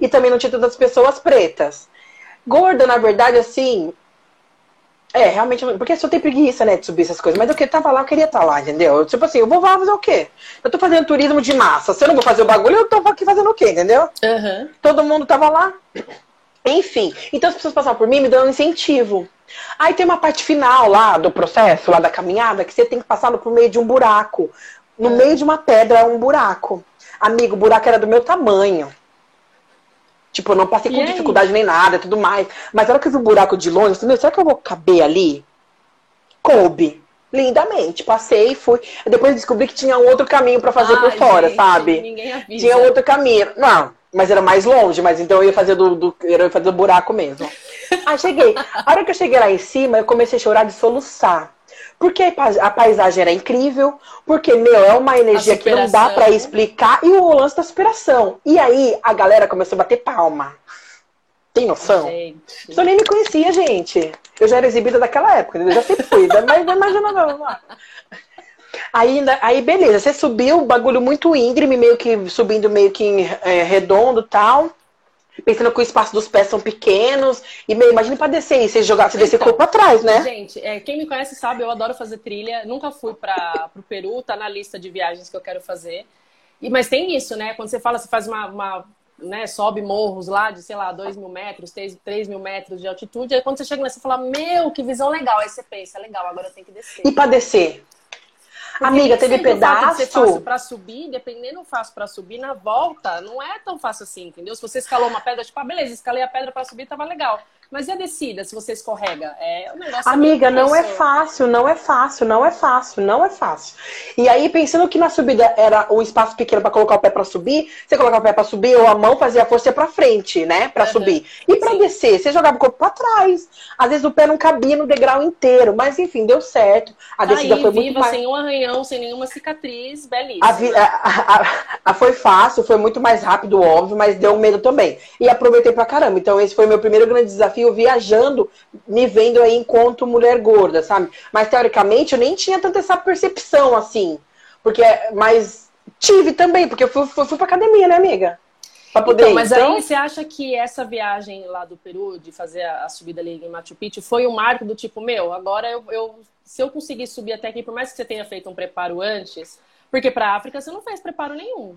[SPEAKER 2] e também não tinha todas as pessoas pretas. Gorda, na verdade, assim. É, realmente. Porque eu tenho preguiça, né, de subir essas coisas. Mas eu que tava lá, eu queria estar lá, entendeu? Tipo assim, eu vou lá fazer o quê? Eu tô fazendo turismo de massa. Se eu não vou fazer o bagulho, eu tô aqui fazendo o quê, entendeu? Uhum. Todo mundo tava lá. Enfim, então as pessoas passavam por mim me dando incentivo. Aí tem uma parte final lá do processo, lá da caminhada, que você tem que passar por meio de um buraco. No meio de uma pedra, um buraco. Amigo, o buraco era do meu tamanho. Tipo, eu não passei com dificuldade nem nada, tudo mais. Mas na hora que eu vi o buraco de longe, eu falei, será que eu vou caber ali? Coube. Lindamente. Passei e fui. Depois descobri que tinha um outro caminho para fazer Ai, por fora, gente, sabe? Tinha outro caminho. Não, mas era mais longe, mas então eu ia fazer do, do, eu ia fazer do buraco mesmo. Aí cheguei. A hora que eu cheguei lá em cima, eu comecei a chorar de soluçar. Porque a paisagem era incrível, porque, meu, é uma energia que não dá para explicar, e o lance da superação. E aí a galera começou a bater palma. Tem noção? Gente. Eu nem me conhecia, gente. Eu já era exibida daquela época, eu já sempre fui, mas imagina não. Aí, aí beleza, você subiu, bagulho muito íngreme, meio que subindo meio que é, redondo tal. Pensando que o espaço dos pés são pequenos. E meio, imagina pra descer e você jogar, você descer então, corpo atrás, né?
[SPEAKER 1] Gente, é, quem me conhece sabe, eu adoro fazer trilha. Nunca fui para pro Peru, tá na lista de viagens que eu quero fazer. E, mas tem isso, né? Quando você fala, você faz uma, uma né, sobe morros lá de, sei lá, 2 mil metros, 3, 3 mil metros de altitude. Aí quando você chega lá, você fala, meu, que visão legal. Aí você pensa, legal, agora eu tenho que descer.
[SPEAKER 2] E pra descer? Amiga, teve pedaço.
[SPEAKER 1] Se fácil para subir, dependendo do fácil para subir, na volta não é tão fácil assim, entendeu? Se você escalou uma pedra, tipo, ah, beleza, escalei a pedra para subir, tava legal. Mas e a descida, se você escorrega? É um negócio
[SPEAKER 2] Amiga, não é fácil, não é fácil, não é fácil, não é fácil. E aí, pensando que na subida era um espaço pequeno para colocar o pé para subir, você colocava o pé para subir ou a mão fazia a força para frente, né? Para uhum. subir. E para descer, você jogava o corpo para trás. Às vezes o pé não cabia no degrau inteiro, mas enfim, deu certo. A
[SPEAKER 1] tá
[SPEAKER 2] descida
[SPEAKER 1] aí,
[SPEAKER 2] foi
[SPEAKER 1] viva,
[SPEAKER 2] muito mais...
[SPEAKER 1] sem um arranhão, sem nenhuma cicatriz, belíssima.
[SPEAKER 2] A, vi... a, a, foi fácil, foi muito mais rápido, óbvio, mas deu medo também. E aproveitei pra caramba. Então esse foi meu primeiro grande desafio, viajando, me vendo aí enquanto mulher gorda, sabe? Mas teoricamente eu nem tinha tanta essa percepção assim. Porque, mas tive também, porque eu fui, fui, fui pra academia, né, amiga?
[SPEAKER 1] Pra poder então, mas então... aí você acha que essa viagem lá do Peru, de fazer a, subida ali em Machu Picchu, foi um marco do tipo, meu, agora eu, eu se eu conseguir subir até aqui, por mais que você tenha feito um preparo antes, porque para África você não fez preparo nenhum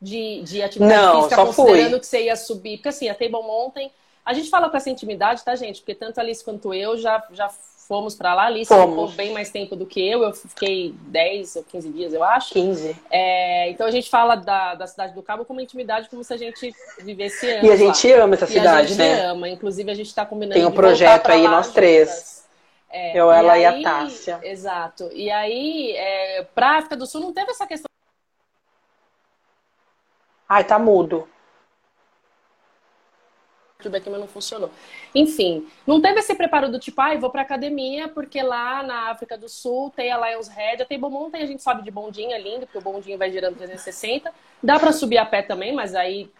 [SPEAKER 1] de, de atividade
[SPEAKER 2] não,
[SPEAKER 1] física,
[SPEAKER 2] só
[SPEAKER 1] considerando
[SPEAKER 2] fui.
[SPEAKER 1] que você ia subir. Porque assim, a Table Mountain, a gente fala com essa intimidade, tá, gente? Porque tanto a Alice quanto eu já, já fomos para lá. A Alice ficou bem mais tempo do que eu. Eu fiquei 10 ou 15 dias, eu acho.
[SPEAKER 2] 15.
[SPEAKER 1] É, então a gente fala da, da cidade do Cabo como uma intimidade, como se a gente vivesse
[SPEAKER 2] anos. E a gente lá. ama essa cidade,
[SPEAKER 1] né?
[SPEAKER 2] A
[SPEAKER 1] gente né? ama. Inclusive, a gente está combinando.
[SPEAKER 2] Tem um projeto aí, nós três. É, eu, ela e, e a Tássia.
[SPEAKER 1] Exato. E aí, é, pra África do Sul não teve essa questão
[SPEAKER 2] Ai, tá mudo.
[SPEAKER 1] YouTube aqui, mas não funcionou. Enfim, não teve esse preparo do tipo, ai, ah, vou pra academia, porque lá na África do Sul tem a Lions Head, a Table Mountain a gente sobe de bondinho, é lindo, porque o bondinho vai girando 360. Dá pra subir a pé também, mas aí...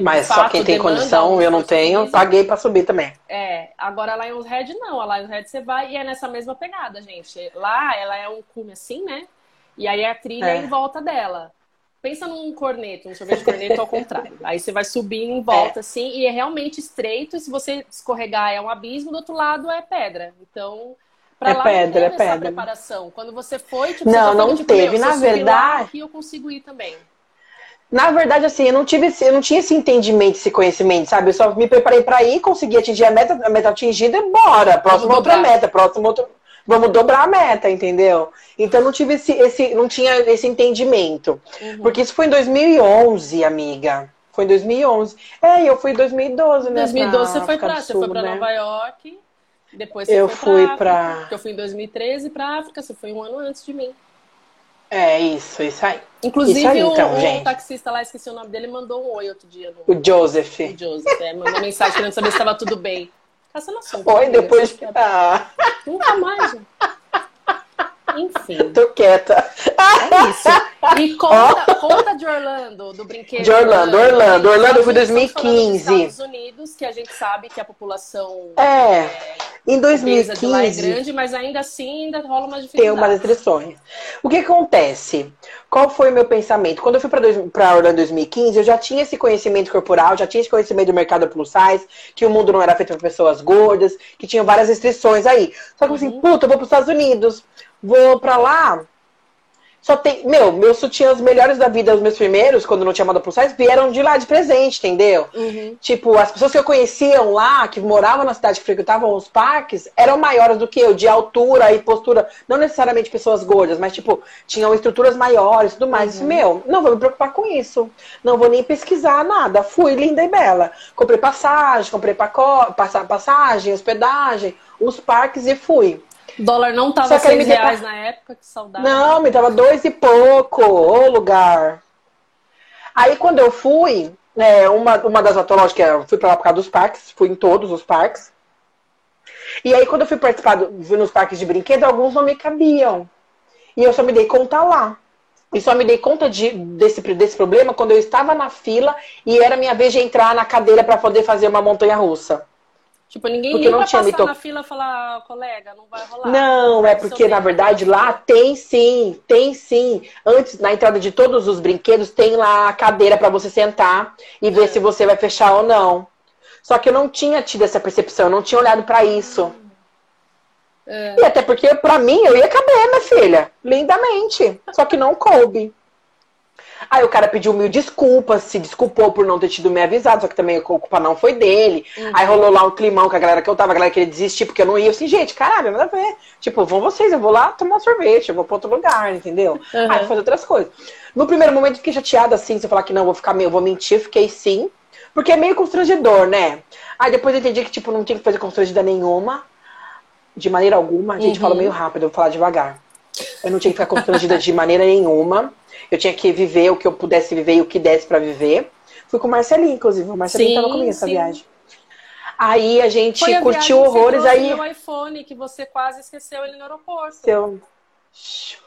[SPEAKER 2] Mas fato, só quem tem condição, eu não tenho, paguei pra subir também.
[SPEAKER 1] É, agora a Lions Head não, a Lions Head você vai e é nessa mesma pegada, gente. Lá ela é um cume assim, né? E aí a trilha é em volta dela. Pensa num corneto, um sorvete de corneto ao contrário. Aí você vai subir em volta, é. assim, e é realmente estreito. E se você escorregar, é um abismo, do outro lado é pedra. Então, pra
[SPEAKER 2] é
[SPEAKER 1] lá
[SPEAKER 2] pedra,
[SPEAKER 1] não
[SPEAKER 2] é pedra.
[SPEAKER 1] preparação. Quando você foi, tipo,
[SPEAKER 2] não,
[SPEAKER 1] você
[SPEAKER 2] não
[SPEAKER 1] tipo,
[SPEAKER 2] teve. Na verdade.
[SPEAKER 1] aqui eu consigo ir também.
[SPEAKER 2] Na verdade, assim, eu não tive, eu não tinha esse entendimento, esse conhecimento, sabe? Eu só me preparei para ir, consegui atingir a meta, a meta atingida e bora. Próxima outra meta, próxima outra vamos dobrar a meta, entendeu? Então não tive esse, esse não tinha esse entendimento. Uhum. Porque isso foi em 2011, amiga. Foi em 2011. É, eu fui em 2012, né?
[SPEAKER 1] 2012 você foi pra, Sul, você foi pra né? Nova York. Depois você
[SPEAKER 2] eu
[SPEAKER 1] foi
[SPEAKER 2] fui.
[SPEAKER 1] Porque eu fui em 2013 pra África, você foi um ano antes de mim.
[SPEAKER 2] É, isso, isso aí.
[SPEAKER 1] Inclusive,
[SPEAKER 2] isso aí,
[SPEAKER 1] o,
[SPEAKER 2] então,
[SPEAKER 1] o taxista lá, esqueci o nome dele, mandou um oi outro dia.
[SPEAKER 2] No... O Joseph.
[SPEAKER 1] O Joseph, é, mandou mensagem querendo saber se estava tudo bem. Caçando assunto.
[SPEAKER 2] Oi, depois. Ah.
[SPEAKER 1] Nunca mais, gente. Enfim.
[SPEAKER 2] Tô quieta.
[SPEAKER 1] É isso. E conta, oh. conta de Orlando, do brinquedo.
[SPEAKER 2] De Orlando, Orlando. Orlando foi 2015.
[SPEAKER 1] Estados Unidos, que a gente sabe que a população.
[SPEAKER 2] É. é em 2015.
[SPEAKER 1] Lá é grande, mas ainda assim ainda rola uma dificuldade.
[SPEAKER 2] Tem umas restrições. O que acontece? Qual foi o meu pensamento? Quando eu fui para Orlando em 2015, eu já tinha esse conhecimento corporal, já tinha esse conhecimento do mercado plus size, que o mundo não era feito para pessoas gordas, que tinha várias restrições aí. Só que assim, uhum. assim, puta, eu vou para os Estados Unidos, vou para lá, só tem. Meu, meus sutiãs melhores da vida, os meus primeiros, quando não tinha moda plus size, vieram de lá de presente, entendeu? Uhum. Tipo, as pessoas que eu conheciam lá, que moravam na cidade, que frequentavam os parques, eram maiores do que eu, de altura e postura. Não necessariamente pessoas gordas, mas, tipo, tinham estruturas maiores e tudo mais. Uhum. Meu, não vou me preocupar com isso. Não vou nem pesquisar nada. Fui linda e bela. Comprei passagem, comprei pacote, passagem, hospedagem, os parques e fui.
[SPEAKER 1] O dólar não tava seis reais na época, que saudade.
[SPEAKER 2] Não, me tava dois e pouco, o lugar. Aí quando eu fui, né, uma, uma das atológicas, que eu fui pra lá por causa dos parques, fui em todos os parques. E aí quando eu fui participar do, nos parques de brinquedo, alguns não me cabiam. E eu só me dei conta lá. E só me dei conta de, desse, desse problema quando eu estava na fila e era minha vez de entrar na cadeira para poder fazer uma montanha russa.
[SPEAKER 1] Tipo, ninguém porque não tinha passar na fila e falar, colega, não vai rolar.
[SPEAKER 2] Não, é porque, na verdade, lá tem sim, tem sim. Antes, na entrada de todos os brinquedos, tem lá a cadeira para você sentar e ver é. se você vai fechar ou não. Só que eu não tinha tido essa percepção, eu não tinha olhado para isso. É. E até porque, para mim, eu ia caber, minha filha, lindamente. Só que não coube. Aí o cara pediu mil desculpas, se desculpou por não ter tido me avisado, só que também a culpa não foi dele. Uhum. Aí rolou lá um climão com a galera que eu tava, a galera queria desistir porque eu não ia. Eu assim, gente, caralho, nada a ver. Tipo, vão vocês, eu vou lá tomar um sorvete, eu vou pra outro lugar, entendeu? Uhum. Aí fazer outras coisas. No primeiro momento fiquei chateada assim, se eu falar que não, vou ficar meio, vou mentir, fiquei sim. Porque é meio constrangedor, né? Aí depois eu entendi que, tipo, não tinha que fazer constrangida nenhuma. De maneira alguma. A gente uhum. fala meio rápido, eu vou falar devagar. Eu não tinha que ficar constrangida de maneira nenhuma. Eu tinha que viver o que eu pudesse viver e o que desse para viver. Fui com o Marcelinho, inclusive. O Marcelinho sim, tava comigo essa viagem. Aí a gente Foi curtiu horrores. aí
[SPEAKER 1] o iPhone que você quase esqueceu ele no aeroporto.
[SPEAKER 2] Seu...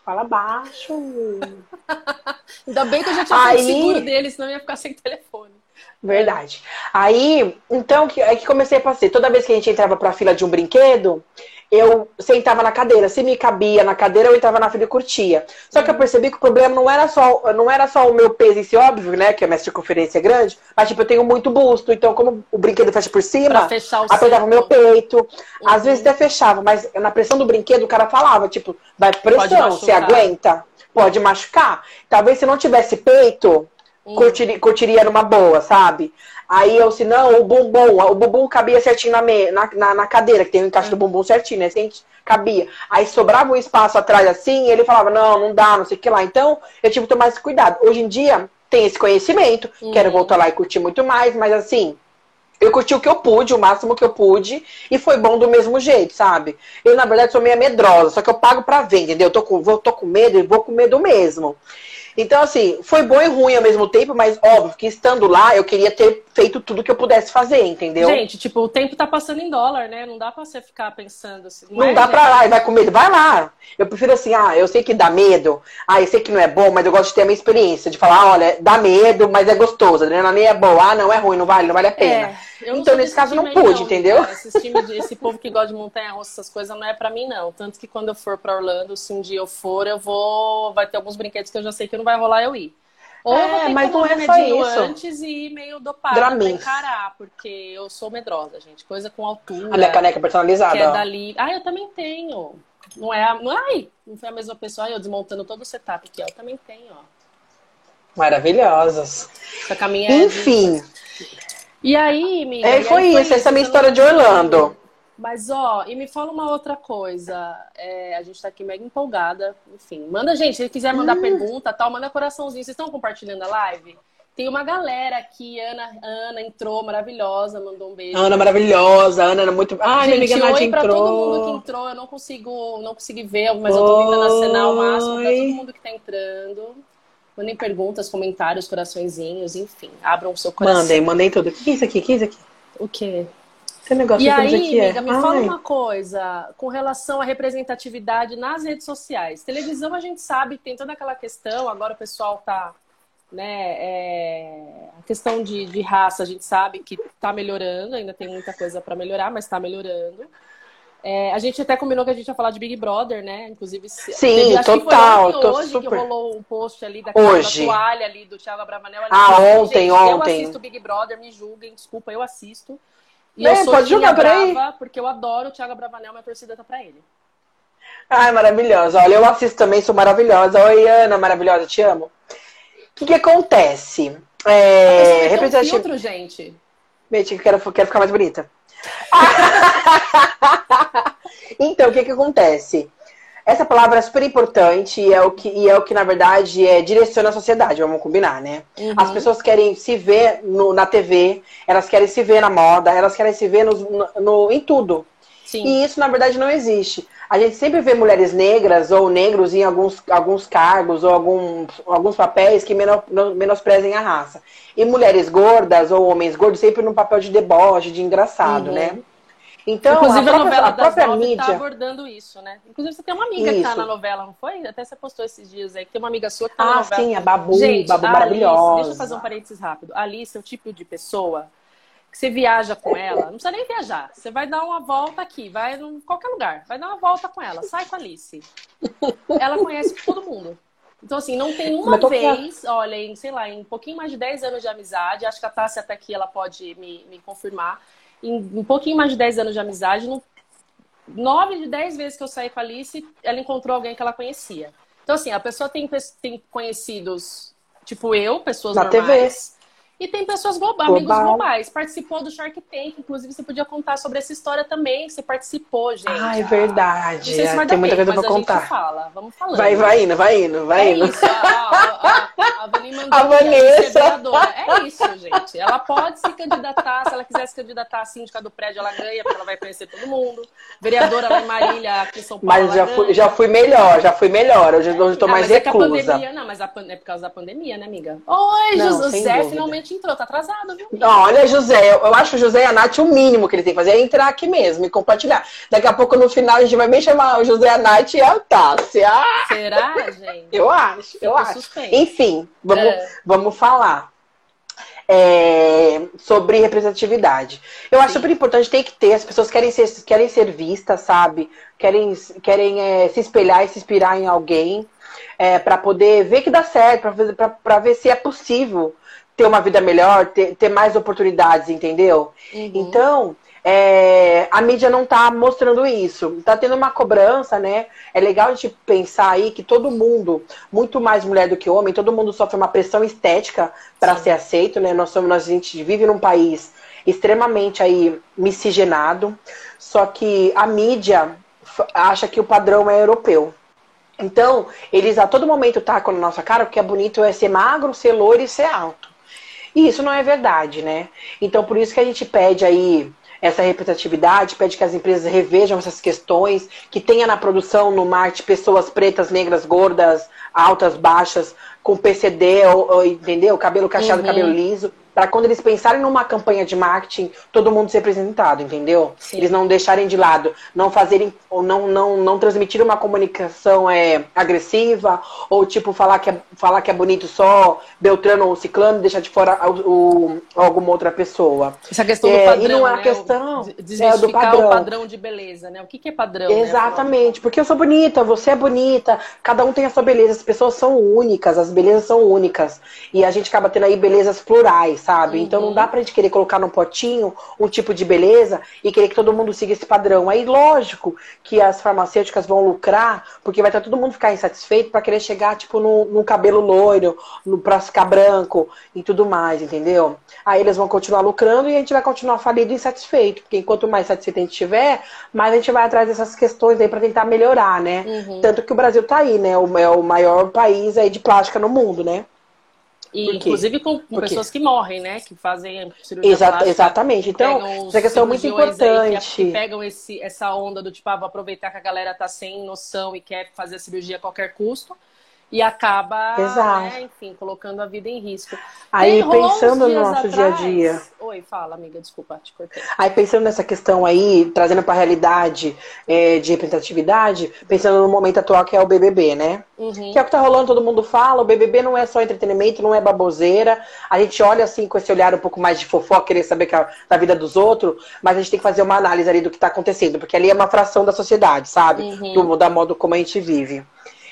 [SPEAKER 2] Fala baixo.
[SPEAKER 1] Ainda bem que eu já tinha aí... seguro dele, senão eu ia ficar sem telefone.
[SPEAKER 2] Verdade. Aí, então, que, aí que comecei a fazer. Toda vez que a gente entrava pra fila de um brinquedo, eu sentava na cadeira. Se me cabia na cadeira, eu entrava na fila e curtia. Só que eu percebi que o problema não era só, não era só o meu peso em si, óbvio, né? Que a minha circunferência é grande. Mas, tipo, eu tenho muito busto. Então, como o brinquedo fecha por cima, apertava o meu peito. Uhum. Às vezes até fechava, mas na pressão do brinquedo, o cara falava, tipo, vai pressão, você aguenta? Pode machucar. Talvez se não tivesse peito, hum. curtiria, curtiria numa boa, sabe? Aí eu, se não, o bumbum, o bumbum cabia certinho na, me, na, na, na, cadeira, que tem o encaixe do bumbum certinho, né? Assim, cabia. Aí sobrava um espaço atrás assim, e ele falava, não, não dá, não sei o que lá. Então, eu tive que tomar esse cuidado. Hoje em dia, tem esse conhecimento, uhum. quero voltar lá e curtir muito mais, mas assim, eu curti o que eu pude, o máximo que eu pude, e foi bom do mesmo jeito, sabe? Eu, na verdade, sou meio medrosa, só que eu pago pra ver, entendeu? Eu tô com, vou, tô com medo e vou com medo mesmo. Então, assim, foi bom e ruim ao mesmo tempo, mas óbvio que estando lá, eu queria ter feito tudo que eu pudesse fazer, entendeu?
[SPEAKER 1] Gente, tipo, o tempo tá passando em dólar, né? Não dá pra você ficar pensando assim.
[SPEAKER 2] Não, não dá pra lá, e vai com medo, vai lá. Eu prefiro assim, ah, eu sei que dá medo, ah, eu sei que não é bom, mas eu gosto de ter a minha experiência, de falar, olha, dá medo, mas é gostoso, a adrenalina é boa, ah, não, é ruim, não vale, não vale a pena. É. Então, nesse caso, não pude, não, entendeu?
[SPEAKER 1] Cara. Esse, time de, esse povo que gosta de montanha-russa, essas coisas, não é pra mim, não. Tanto que quando eu for pra Orlando, se um dia eu for, eu vou. Vai ter alguns brinquedos que eu já sei que não vai rolar eu ir. Ou é, mas não é só isso. antes e ir meio dopada pra encarar, porque eu sou medrosa, gente. Coisa com altura.
[SPEAKER 2] A minha caneca personalizada. Que
[SPEAKER 1] é dali. Ah, eu também tenho. Não é a... Ai, não foi a mesma pessoa. Eu desmontando todo o setup aqui, ó. Eu também tenho, ó.
[SPEAKER 2] Maravilhosas.
[SPEAKER 1] Essa caminha é
[SPEAKER 2] Enfim.
[SPEAKER 1] E aí, amiga?
[SPEAKER 2] É, foi isso. Essa é a minha história de Orlando.
[SPEAKER 1] Mas, ó, e me fala uma outra coisa. É, a gente tá aqui mega empolgada. Enfim, manda, gente, se quiser mandar hum. pergunta tal, manda coraçãozinho. Vocês estão compartilhando a live? Tem uma galera aqui, Ana, Ana entrou, maravilhosa, mandou um beijo.
[SPEAKER 2] Ana maravilhosa, Ana era muito. Ai,
[SPEAKER 1] Gente,
[SPEAKER 2] minha amiga
[SPEAKER 1] Nath oi pra todo mundo que entrou. Eu não consigo, não consegui ver, mas oi. eu tô tentando acenar o máximo pra todo mundo que tá entrando. Mandem perguntas, comentários, coraçõezinhos, enfim. Abram o seu coração.
[SPEAKER 2] Mandem, mandem tudo. O que é isso aqui? O que é isso aqui?
[SPEAKER 1] O quê?
[SPEAKER 2] Esse negócio
[SPEAKER 1] e aí, amiga, é. me Ai. fala uma coisa com relação à representatividade nas redes sociais. Televisão a gente sabe que tem toda aquela questão, agora o pessoal tá, né, é... a questão de, de raça a gente sabe que tá melhorando, ainda tem muita coisa para melhorar, mas tá melhorando. É, a gente até combinou que a gente ia falar de Big Brother, né? Inclusive,
[SPEAKER 2] sim, teve, total.
[SPEAKER 1] Que hoje super... que rolou um post ali da toalha ali do Thiago Abravanel. Ali,
[SPEAKER 2] ah, ontem, gente, ontem. Eu
[SPEAKER 1] assisto Big Brother, me julguem, desculpa, eu assisto. E é, eu sou pode jogar brava, porque eu adoro o Thiago Bravanel, minha torcida tá pra ele.
[SPEAKER 2] Ai, maravilhosa. Olha, eu assisto também, sou maravilhosa. Oi, Ana, maravilhosa, te amo. O que, que acontece?
[SPEAKER 1] É, representativo... filtro, gente.
[SPEAKER 2] Gente, eu quero, quero ficar mais bonita. então, o que, que acontece? Essa palavra é super importante e é o que, e é o que na verdade, é, direciona a sociedade, vamos combinar, né? Uhum. As pessoas querem se ver no, na TV, elas querem se ver na moda, elas querem se ver no, no, em tudo. Sim. E isso, na verdade, não existe. A gente sempre vê mulheres negras ou negros em alguns, alguns cargos ou alguns, alguns papéis que menos, menosprezem a raça. E mulheres gordas ou homens gordos sempre num papel de deboche, de engraçado, uhum. né?
[SPEAKER 1] Então, Inclusive, a, própria, a novela a própria das mídia está abordando isso, né? Inclusive, você tem uma amiga isso. que tá na novela, não foi? Até você postou esses dias aí, que tem uma amiga sua que tá ah, na novela.
[SPEAKER 2] Ah, sim, a Babu, Gente, Babu a maravilhosa.
[SPEAKER 1] Alice, deixa eu fazer um parênteses rápido. A Alice é o tipo de pessoa que você viaja com ela, não precisa nem viajar. Você vai dar uma volta aqui, vai em qualquer lugar, vai dar uma volta com ela, sai com a Alice. Ela conhece todo mundo. Então, assim, não tem uma vez, olha, em, sei lá, em um pouquinho mais de 10 anos de amizade, acho que a Tássia até aqui ela pode me, me confirmar em um pouquinho mais de 10 anos de amizade, no, 9 de 10 vezes que eu saí com a Alice, ela encontrou alguém que ela conhecia. Então, assim, a pessoa tem, tem conhecidos, tipo eu, pessoas Na normais. TV. E tem pessoas globais, amigos globais. Participou do Shark Tank, inclusive você podia contar sobre essa história também. Você participou, gente.
[SPEAKER 2] Ah, é verdade.
[SPEAKER 1] Não sei se vai
[SPEAKER 2] tem muita
[SPEAKER 1] tempo,
[SPEAKER 2] coisa pra contar.
[SPEAKER 1] fala. Vamos falando.
[SPEAKER 2] Vai, vai indo, vai indo, vai
[SPEAKER 1] é
[SPEAKER 2] indo.
[SPEAKER 1] Isso, a, a, a, a Vani mandou
[SPEAKER 2] A Vanessa.
[SPEAKER 1] É isso, gente. Ela pode se candidatar, se ela quiser se candidatar à síndica do prédio, ela ganha, porque ela vai conhecer todo mundo. Vereadora lá em Marília, aqui em São Paulo.
[SPEAKER 2] Mas já fui, já fui melhor, já fui melhor. Hoje eu estou
[SPEAKER 1] ah,
[SPEAKER 2] mais
[SPEAKER 1] mas é
[SPEAKER 2] reclusa.
[SPEAKER 1] pandemia, não, mas é por causa da pandemia, né, amiga? Oi,
[SPEAKER 2] Não,
[SPEAKER 1] José
[SPEAKER 2] dúvida.
[SPEAKER 1] Finalmente entrou, tá atrasado, viu?
[SPEAKER 2] Não, olha, José, eu, eu acho o José e a Nath o mínimo que ele tem que fazer é entrar aqui mesmo e compartilhar. Daqui a pouco, no final, a gente vai bem chamar o José, a Nath e a Tássia.
[SPEAKER 1] Será, gente?
[SPEAKER 2] eu acho, eu
[SPEAKER 1] Fico
[SPEAKER 2] acho. Enfim, vamos,
[SPEAKER 1] É.
[SPEAKER 2] vamos falar. é, sobre representatividade. Eu acho
[SPEAKER 1] Sim.
[SPEAKER 2] super importante, tem que ter, as pessoas querem ser, querem ser vistas, sabe? Querem, querem é, se espelhar e se inspirar em alguém é, para poder ver que dá certo, para ver se é possível ter uma vida melhor, ter, ter mais oportunidades, entendeu?
[SPEAKER 1] Uhum.
[SPEAKER 2] Então, é, a mídia não tá mostrando isso. Tá tendo uma cobrança, né? É legal a gente pensar aí que todo mundo, muito mais mulher do que homem, todo mundo sofre uma pressão estética para ser aceito, né? Nós somos, nós, a gente vive num país extremamente aí miscigenado, só que a mídia acha que o padrão é europeu. Então, eles a todo momento tacam na nossa cara que é bonito é ser magro, ser loiro e ser alto. E isso não é verdade, né? Então, por isso que a gente pede aí essa representatividade, pede que as empresas revejam essas questões, que tenha na produção, no marketing, pessoas pretas, negras, gordas, altas, baixas, com PCD, ou, ou, entendeu? Cabelo cacheado,
[SPEAKER 1] Uhum.
[SPEAKER 2] cabelo liso, para quando eles pensarem numa campanha de marketing, todo mundo ser representado, entendeu?
[SPEAKER 1] Sim.
[SPEAKER 2] Eles não deixarem de lado, não fazerem, ou não, não, não transmitir uma comunicação é, agressiva, ou tipo, falar que, é, falar que é bonito só Beltrano ou Ciclano, deixar de fora o, o- alguma outra pessoa.
[SPEAKER 1] Essa questão
[SPEAKER 2] É,
[SPEAKER 1] do padrão,
[SPEAKER 2] e não é a
[SPEAKER 1] né?
[SPEAKER 2] questão, é, do padrão.
[SPEAKER 1] o padrão de beleza, né? O que, que é padrão? né?
[SPEAKER 2] Exatamente, porque eu sou bonita, você é bonita, cada um tem a sua beleza, as pessoas são únicas, as belezas são únicas. E a gente acaba tendo aí belezas plurais, sabe? Então não
[SPEAKER 1] Uhum.
[SPEAKER 2] dá pra gente querer colocar num potinho um tipo de beleza e querer que todo mundo siga esse padrão. Aí, lógico que as farmacêuticas vão lucrar, porque vai estar todo mundo ficar insatisfeito pra querer chegar, tipo, num, num cabelo loiro, no, pra ficar branco e tudo mais, entendeu? Aí eles vão continuar lucrando e a gente vai continuar falido e insatisfeito. Porque enquanto mais satisfeito a gente tiver, mais a gente vai atrás dessas questões aí pra tentar melhorar, né?
[SPEAKER 1] Uhum.
[SPEAKER 2] Tanto que o Brasil tá aí, né? O, é o maior país aí de plástica no mundo, né?
[SPEAKER 1] E, inclusive com, com pessoas que morrem, né? Que fazem cirurgia
[SPEAKER 2] Exa-
[SPEAKER 1] plástica.
[SPEAKER 2] exatamente. Então, essa questão é muito
[SPEAKER 1] aí que-
[SPEAKER 2] importante.
[SPEAKER 1] Que, pegam esse, essa onda do tipo, ah, vou aproveitar que a galera tá sem noção e quer fazer a cirurgia a qualquer custo. E acaba, né, enfim, colocando a vida em risco.
[SPEAKER 2] Aí, pensando no nosso dia a
[SPEAKER 1] atrás-
[SPEAKER 2] dia.
[SPEAKER 1] Oi, fala, amiga, desculpa, te cortei.
[SPEAKER 2] Aí pensando nessa questão aí, trazendo para a realidade é, de representatividade, pensando no momento atual que é o BBB, né?
[SPEAKER 1] Uhum.
[SPEAKER 2] Que é o que tá rolando, todo mundo fala, o BBB não é só entretenimento, não é baboseira. A gente olha assim com esse olhar um pouco mais de fofoca, querer saber da vida dos outros, mas a gente tem que fazer uma análise ali do que tá acontecendo, porque ali é uma fração da sociedade, sabe?
[SPEAKER 1] Uhum.
[SPEAKER 2] Do, da modo como a gente vive.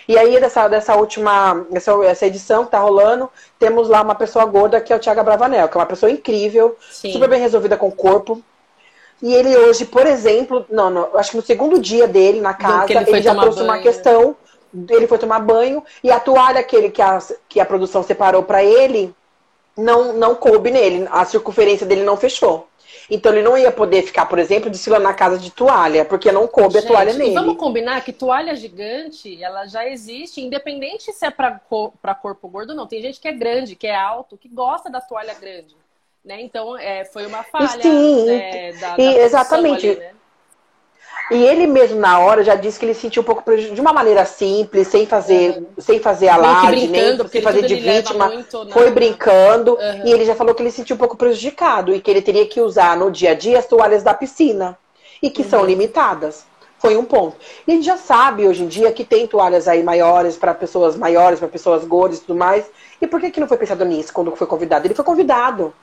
[SPEAKER 2] E aí, dessa, dessa última, essa, essa edição que tá rolando, temos lá uma pessoa gorda que é o Thiago Bravanel, que é uma pessoa incrível,
[SPEAKER 1] Sim.
[SPEAKER 2] super bem resolvida com o corpo. E ele hoje, por exemplo, não, não, acho que no segundo dia dele na casa,
[SPEAKER 1] que ele
[SPEAKER 2] ele, já trouxe uma
[SPEAKER 1] banho.
[SPEAKER 2] questão. Ele foi tomar banho e a toalha aquele que a, que a produção separou pra ele não, não coube nele. A circunferência dele não fechou. Então ele não ia poder ficar, por exemplo, desfilando na casa de toalha, porque não coube a
[SPEAKER 1] Gente,
[SPEAKER 2] toalha
[SPEAKER 1] e
[SPEAKER 2] nele.
[SPEAKER 1] vamos combinar que toalha gigante, ela já existe, independente se é pra, co- pra corpo gordo ou não. Tem gente que é grande, que é alto, que gosta da toalha grande. Né? Então, é, foi uma falha
[SPEAKER 2] Sim,
[SPEAKER 1] né, da, da
[SPEAKER 2] e exatamente.
[SPEAKER 1] ali, né?
[SPEAKER 2] E ele mesmo na hora já disse que ele sentiu um pouco de uma maneira simples, sem fazer, sem fazer alarde, nem sem fazer de vítima.
[SPEAKER 1] muito na-
[SPEAKER 2] Foi brincando
[SPEAKER 1] Uhum.
[SPEAKER 2] e ele já falou que ele se sentiu um pouco prejudicado e que ele teria que usar no dia a dia as toalhas da piscina e que são
[SPEAKER 1] Uhum.
[SPEAKER 2] limitadas. Foi um ponto. E a gente já sabe hoje em dia que tem toalhas aí maiores para pessoas maiores, para pessoas gordas e tudo mais. E por que, que não foi pensado nisso quando foi convidado? Ele foi convidado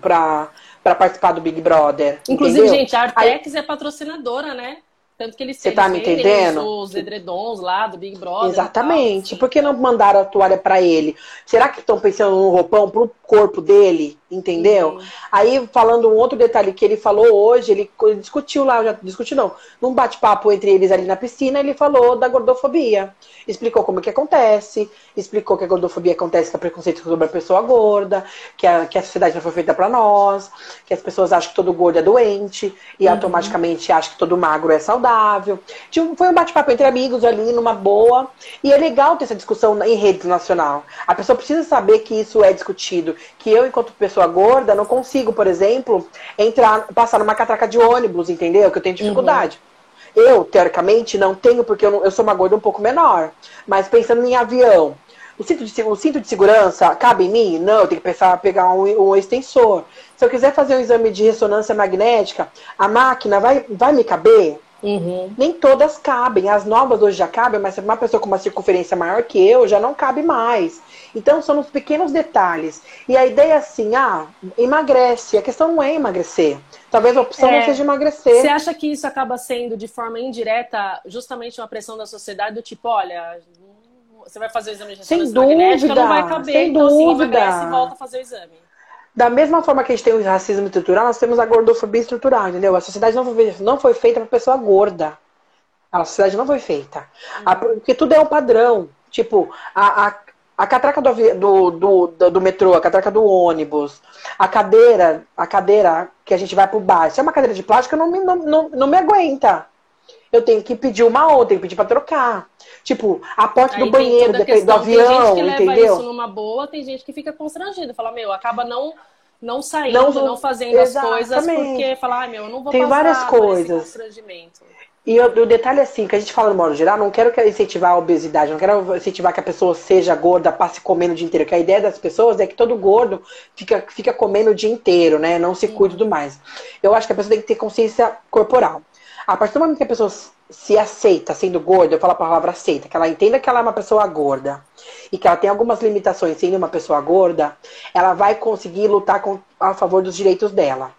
[SPEAKER 2] para participar do Big Brother.
[SPEAKER 1] Inclusive,
[SPEAKER 2] entendeu?
[SPEAKER 1] gente, a Artex é patrocinadora, né? Tanto que eles,
[SPEAKER 2] Você tá me entendendo?
[SPEAKER 1] os edredons lá do Big Brother.
[SPEAKER 2] Exatamente.
[SPEAKER 1] tal,
[SPEAKER 2] Por que não mandaram a toalha pra ele? Será que estão pensando num roupão pro corpo dele? Entendeu? Uhum. Aí, falando um outro detalhe que ele falou hoje, ele discutiu lá, já discutiu não, num bate-papo entre eles ali na piscina, ele falou da gordofobia. Explicou como que acontece, explicou que a gordofobia acontece com o preconceito sobre a pessoa gorda, que a, que a sociedade não foi feita para nós, que as pessoas acham que todo gordo é doente e uhum. automaticamente acham que todo magro é saudável. Tipo, foi um bate-papo entre amigos ali, numa boa. E é legal ter essa discussão em rede nacional. A pessoa precisa saber que isso é discutido, que eu, enquanto pessoa pessoa gorda, não consigo, por exemplo, entrar, passar numa catraca de ônibus, entendeu? Que eu tenho dificuldade. Uhum. Eu, teoricamente, não tenho, porque eu, eu, sou uma gorda um pouco menor. Mas pensando em avião, o cinto de, o cinto de segurança cabe em mim? Não, eu tenho que pensar pegar um, um extensor. Se eu quiser fazer um exame de ressonância magnética, a máquina vai, vai me caber? Uhum. Nem todas cabem. As novas hoje já cabem, mas uma pessoa com uma circunferência maior que eu já não cabe mais. Então, são os pequenos detalhes. E a ideia é assim, ah, emagrece. A questão não é emagrecer. Talvez a opção é, não seja emagrecer.
[SPEAKER 1] Você acha que isso acaba sendo, de forma indireta, justamente uma pressão da sociedade do tipo, olha, você vai fazer o exame de
[SPEAKER 2] ressonância magnética,
[SPEAKER 1] não vai caber. Sem então, assim, dúvida. emagrece e volta a fazer o exame.
[SPEAKER 2] Da mesma forma que a gente tem o racismo estrutural, nós temos a gordofobia estrutural, entendeu? A sociedade não foi, não foi feita para pessoa gorda. A sociedade não foi feita. Uhum. porque tudo é um padrão. Tipo, a, a, a catraca do, do, do, do, metrô, a catraca do ônibus, a cadeira, a cadeira que a gente vai pro bar. Se é uma cadeira de plástico, não me, não, não, não me aguenta. Eu tenho que pedir uma outra, tenho que pedir pra trocar. Tipo, a porta Aí do banheiro, depende do avião, tem gente que entendeu?
[SPEAKER 1] leva isso numa boa, tem gente que fica constrangida. Fala, meu, acaba não não saindo, não, não fazendo exatamente. as coisas porque fala, ai, meu, eu não vou
[SPEAKER 2] tem passar várias coisas. constrangimento. E o, o, detalhe é assim, que a gente fala no modo geral, não quero incentivar a obesidade, não quero incentivar que a pessoa seja gorda, passe comendo o dia inteiro. Que a ideia das pessoas é que todo gordo fica, fica comendo o dia inteiro, né? Não se cuida e tudo mais. Eu acho que a pessoa tem que ter consciência corporal. A partir do momento que a pessoa se aceita sendo gorda, eu falo a palavra aceita, que ela entenda que ela é uma pessoa gorda e que ela tem algumas limitações sendo uma pessoa gorda, ela vai conseguir lutar com, a favor dos direitos dela.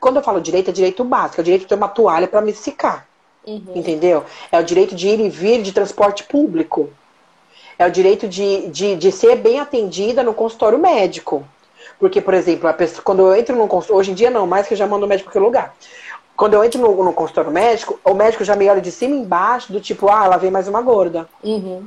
[SPEAKER 2] Quando eu falo direito, é direito básico, é o direito de ter uma toalha para me secar. Uhum. Entendeu? É o direito de ir e vir de transporte público. É o direito de, de, de ser bem atendida no consultório médico. Porque, por exemplo, a pessoa, quando eu entro no consultório, hoje em dia não, mais que eu já mando o médico para qualquer lugar. Quando eu entro no, no consultório médico, o médico já me olha de cima e embaixo, do tipo, ah, ela vem mais uma gorda. Uhum.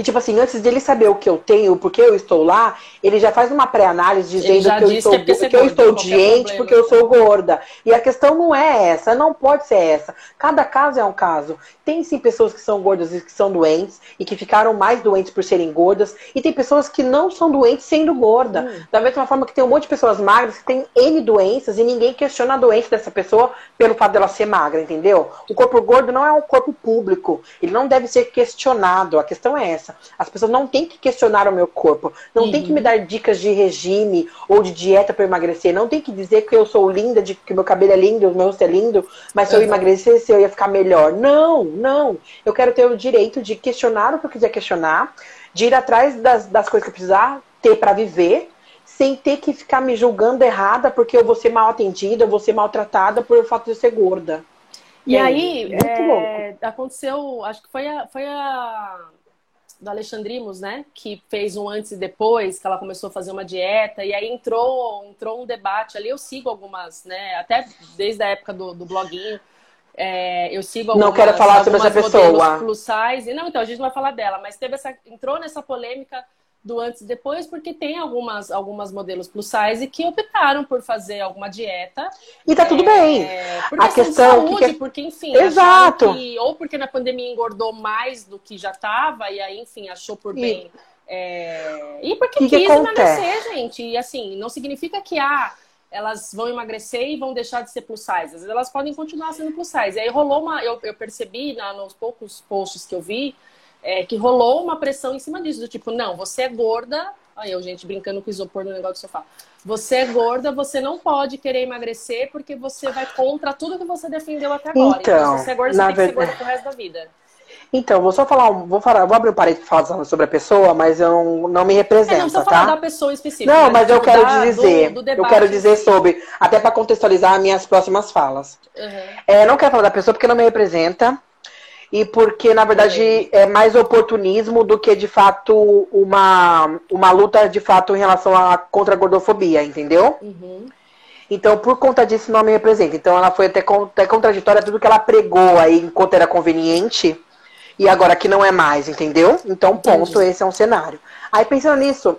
[SPEAKER 2] E, tipo assim, antes dele saber o que eu tenho, porque eu estou lá, ele já faz uma pré-análise dizendo que eu estou, que, que eu estou doente porque eu sou gorda. E a questão não é essa, não pode ser essa. Cada caso é um caso. Tem sim pessoas que são gordas e que são doentes e que ficaram mais doentes por serem gordas. E tem pessoas que não são doentes sendo gorda. Hum. Da mesma forma que tem um monte de pessoas magras que têm N doenças e ninguém questiona a doença dessa pessoa pelo fato dela ser magra, entendeu? O corpo gordo não é um corpo público. Ele não deve ser questionado. A questão é essa. As pessoas não têm que questionar o meu corpo. Não uhum. tem que me dar dicas de regime ou de dieta para emagrecer. Não tem que dizer que eu sou linda, de que meu cabelo é lindo, o meu rosto é lindo, mas se eu emagrecesse eu ia ficar melhor. Não, não. Eu quero ter o direito de questionar o que eu quiser questionar, de ir atrás das, das coisas que eu precisar ter para viver, sem ter que ficar me julgando errada porque eu vou ser mal atendida, eu vou ser maltratada por o fato de eu ser gorda.
[SPEAKER 1] E, e aí, é, aconteceu, acho que foi a, foi a do Alexandrimos, né? Que fez um antes e depois, que ela começou a fazer uma dieta, e aí entrou, entrou um debate ali. Eu sigo algumas, né? Até desde a época do, do bloguinho. É, eu sigo algumas,
[SPEAKER 2] Não quero falar sobre essa pessoa.
[SPEAKER 1] Plus size. Não, então a gente não vai falar dela, mas teve essa. Entrou nessa polêmica do antes e depois, porque tem algumas, algumas modelos plus size que optaram por fazer alguma dieta.
[SPEAKER 2] E tá tudo é, bem.
[SPEAKER 1] Por a questão de saúde, que... porque, enfim,
[SPEAKER 2] Exato.
[SPEAKER 1] Que, ou porque na pandemia engordou mais do que já tava, e aí, enfim, achou por e... bem. É... E porque que quis que emagrecer, gente. E assim, não significa que ah, elas vão emagrecer e vão deixar de ser plus size. Às vezes elas podem continuar sendo plus size. E aí rolou uma. Eu, eu percebi na, nos poucos posts que eu vi é, que rolou uma pressão em cima disso, do tipo, não, você é gorda. Aí eu, gente, brincando com isopor no negócio do sofá. Você é gorda, você não pode querer emagrecer porque você vai contra tudo que você defendeu até agora.
[SPEAKER 2] Então, então
[SPEAKER 1] se você é gorda, você tem verdade... que ser gorda pro resto da vida.
[SPEAKER 2] Então, vou só falar, vou falar, vou abrir um parênteses falando sobre a pessoa, mas eu não me representa, é, não
[SPEAKER 1] tá?
[SPEAKER 2] falar
[SPEAKER 1] da pessoa específica.
[SPEAKER 2] Não, mas eu quero da, dizer, do, do eu quero dizer sobre, até para contextualizar minhas próximas falas. Uhum. É, não quero falar da pessoa porque não me representa. E porque, na verdade, é mais oportunismo do que, de fato, uma, uma luta, de fato, em relação à contra a gordofobia, entendeu? Uhum. Então, por conta disso, não me representa. Então, ela foi até, até contraditória tudo que ela pregou aí enquanto era conveniente e agora que não é mais, entendeu? Então, ponto, Entendi. esse é um cenário. Aí, pensando nisso,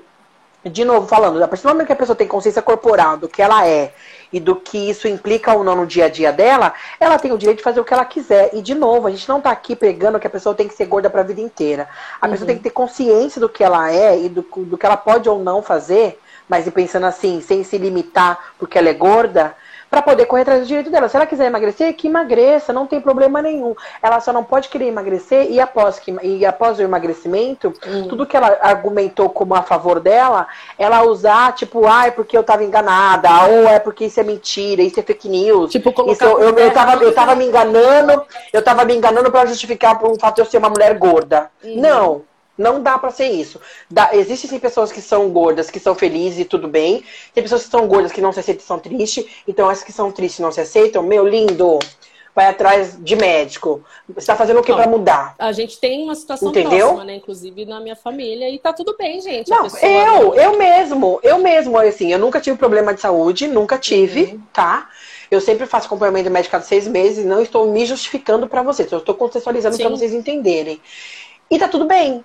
[SPEAKER 2] de novo, falando, a partir do momento que a pessoa tem consciência corporal do que ela é e do que isso implica ou não no dia a dia dela, ela tem o direito de fazer o que ela quiser. E, de novo, a gente não está aqui pregando que a pessoa tem que ser gorda para a vida inteira. A uhum. pessoa tem que ter consciência do que ela é e do, do que ela pode ou não fazer, mas pensando assim, sem se limitar porque ela é gorda, para poder correr atrás do direito dela. Se ela quiser emagrecer, que emagreça, não tem problema nenhum. Ela só não pode querer emagrecer e após, que, e após o emagrecimento, hum. tudo que ela argumentou como a favor dela, ela usar, tipo, ah, é porque eu tava enganada, ou é porque isso é mentira, isso é fake news. Tipo, isso, eu, eu, tava, eu tava me enganando, eu tava me enganando para justificar por um fato de eu ser uma mulher gorda. Uhum. Não. Não dá para ser isso. Dá, existem sim pessoas que são gordas, que são felizes e tudo bem. Tem pessoas que são gordas que não se aceitam e são tristes. Então, essas que são tristes e não se aceitam, meu lindo, vai atrás de médico. Você tá fazendo o que para mudar?
[SPEAKER 1] A gente tem uma situação Entendeu? próxima, né? Inclusive na minha família, e tá tudo bem, gente.
[SPEAKER 2] Não, eu, eu mesmo, eu mesmo, assim, eu nunca tive problema de saúde, nunca tive, uhum. tá? Eu sempre faço acompanhamento médico há seis meses e não estou me justificando para vocês. Eu estou contextualizando para vocês entenderem. E tá tudo bem.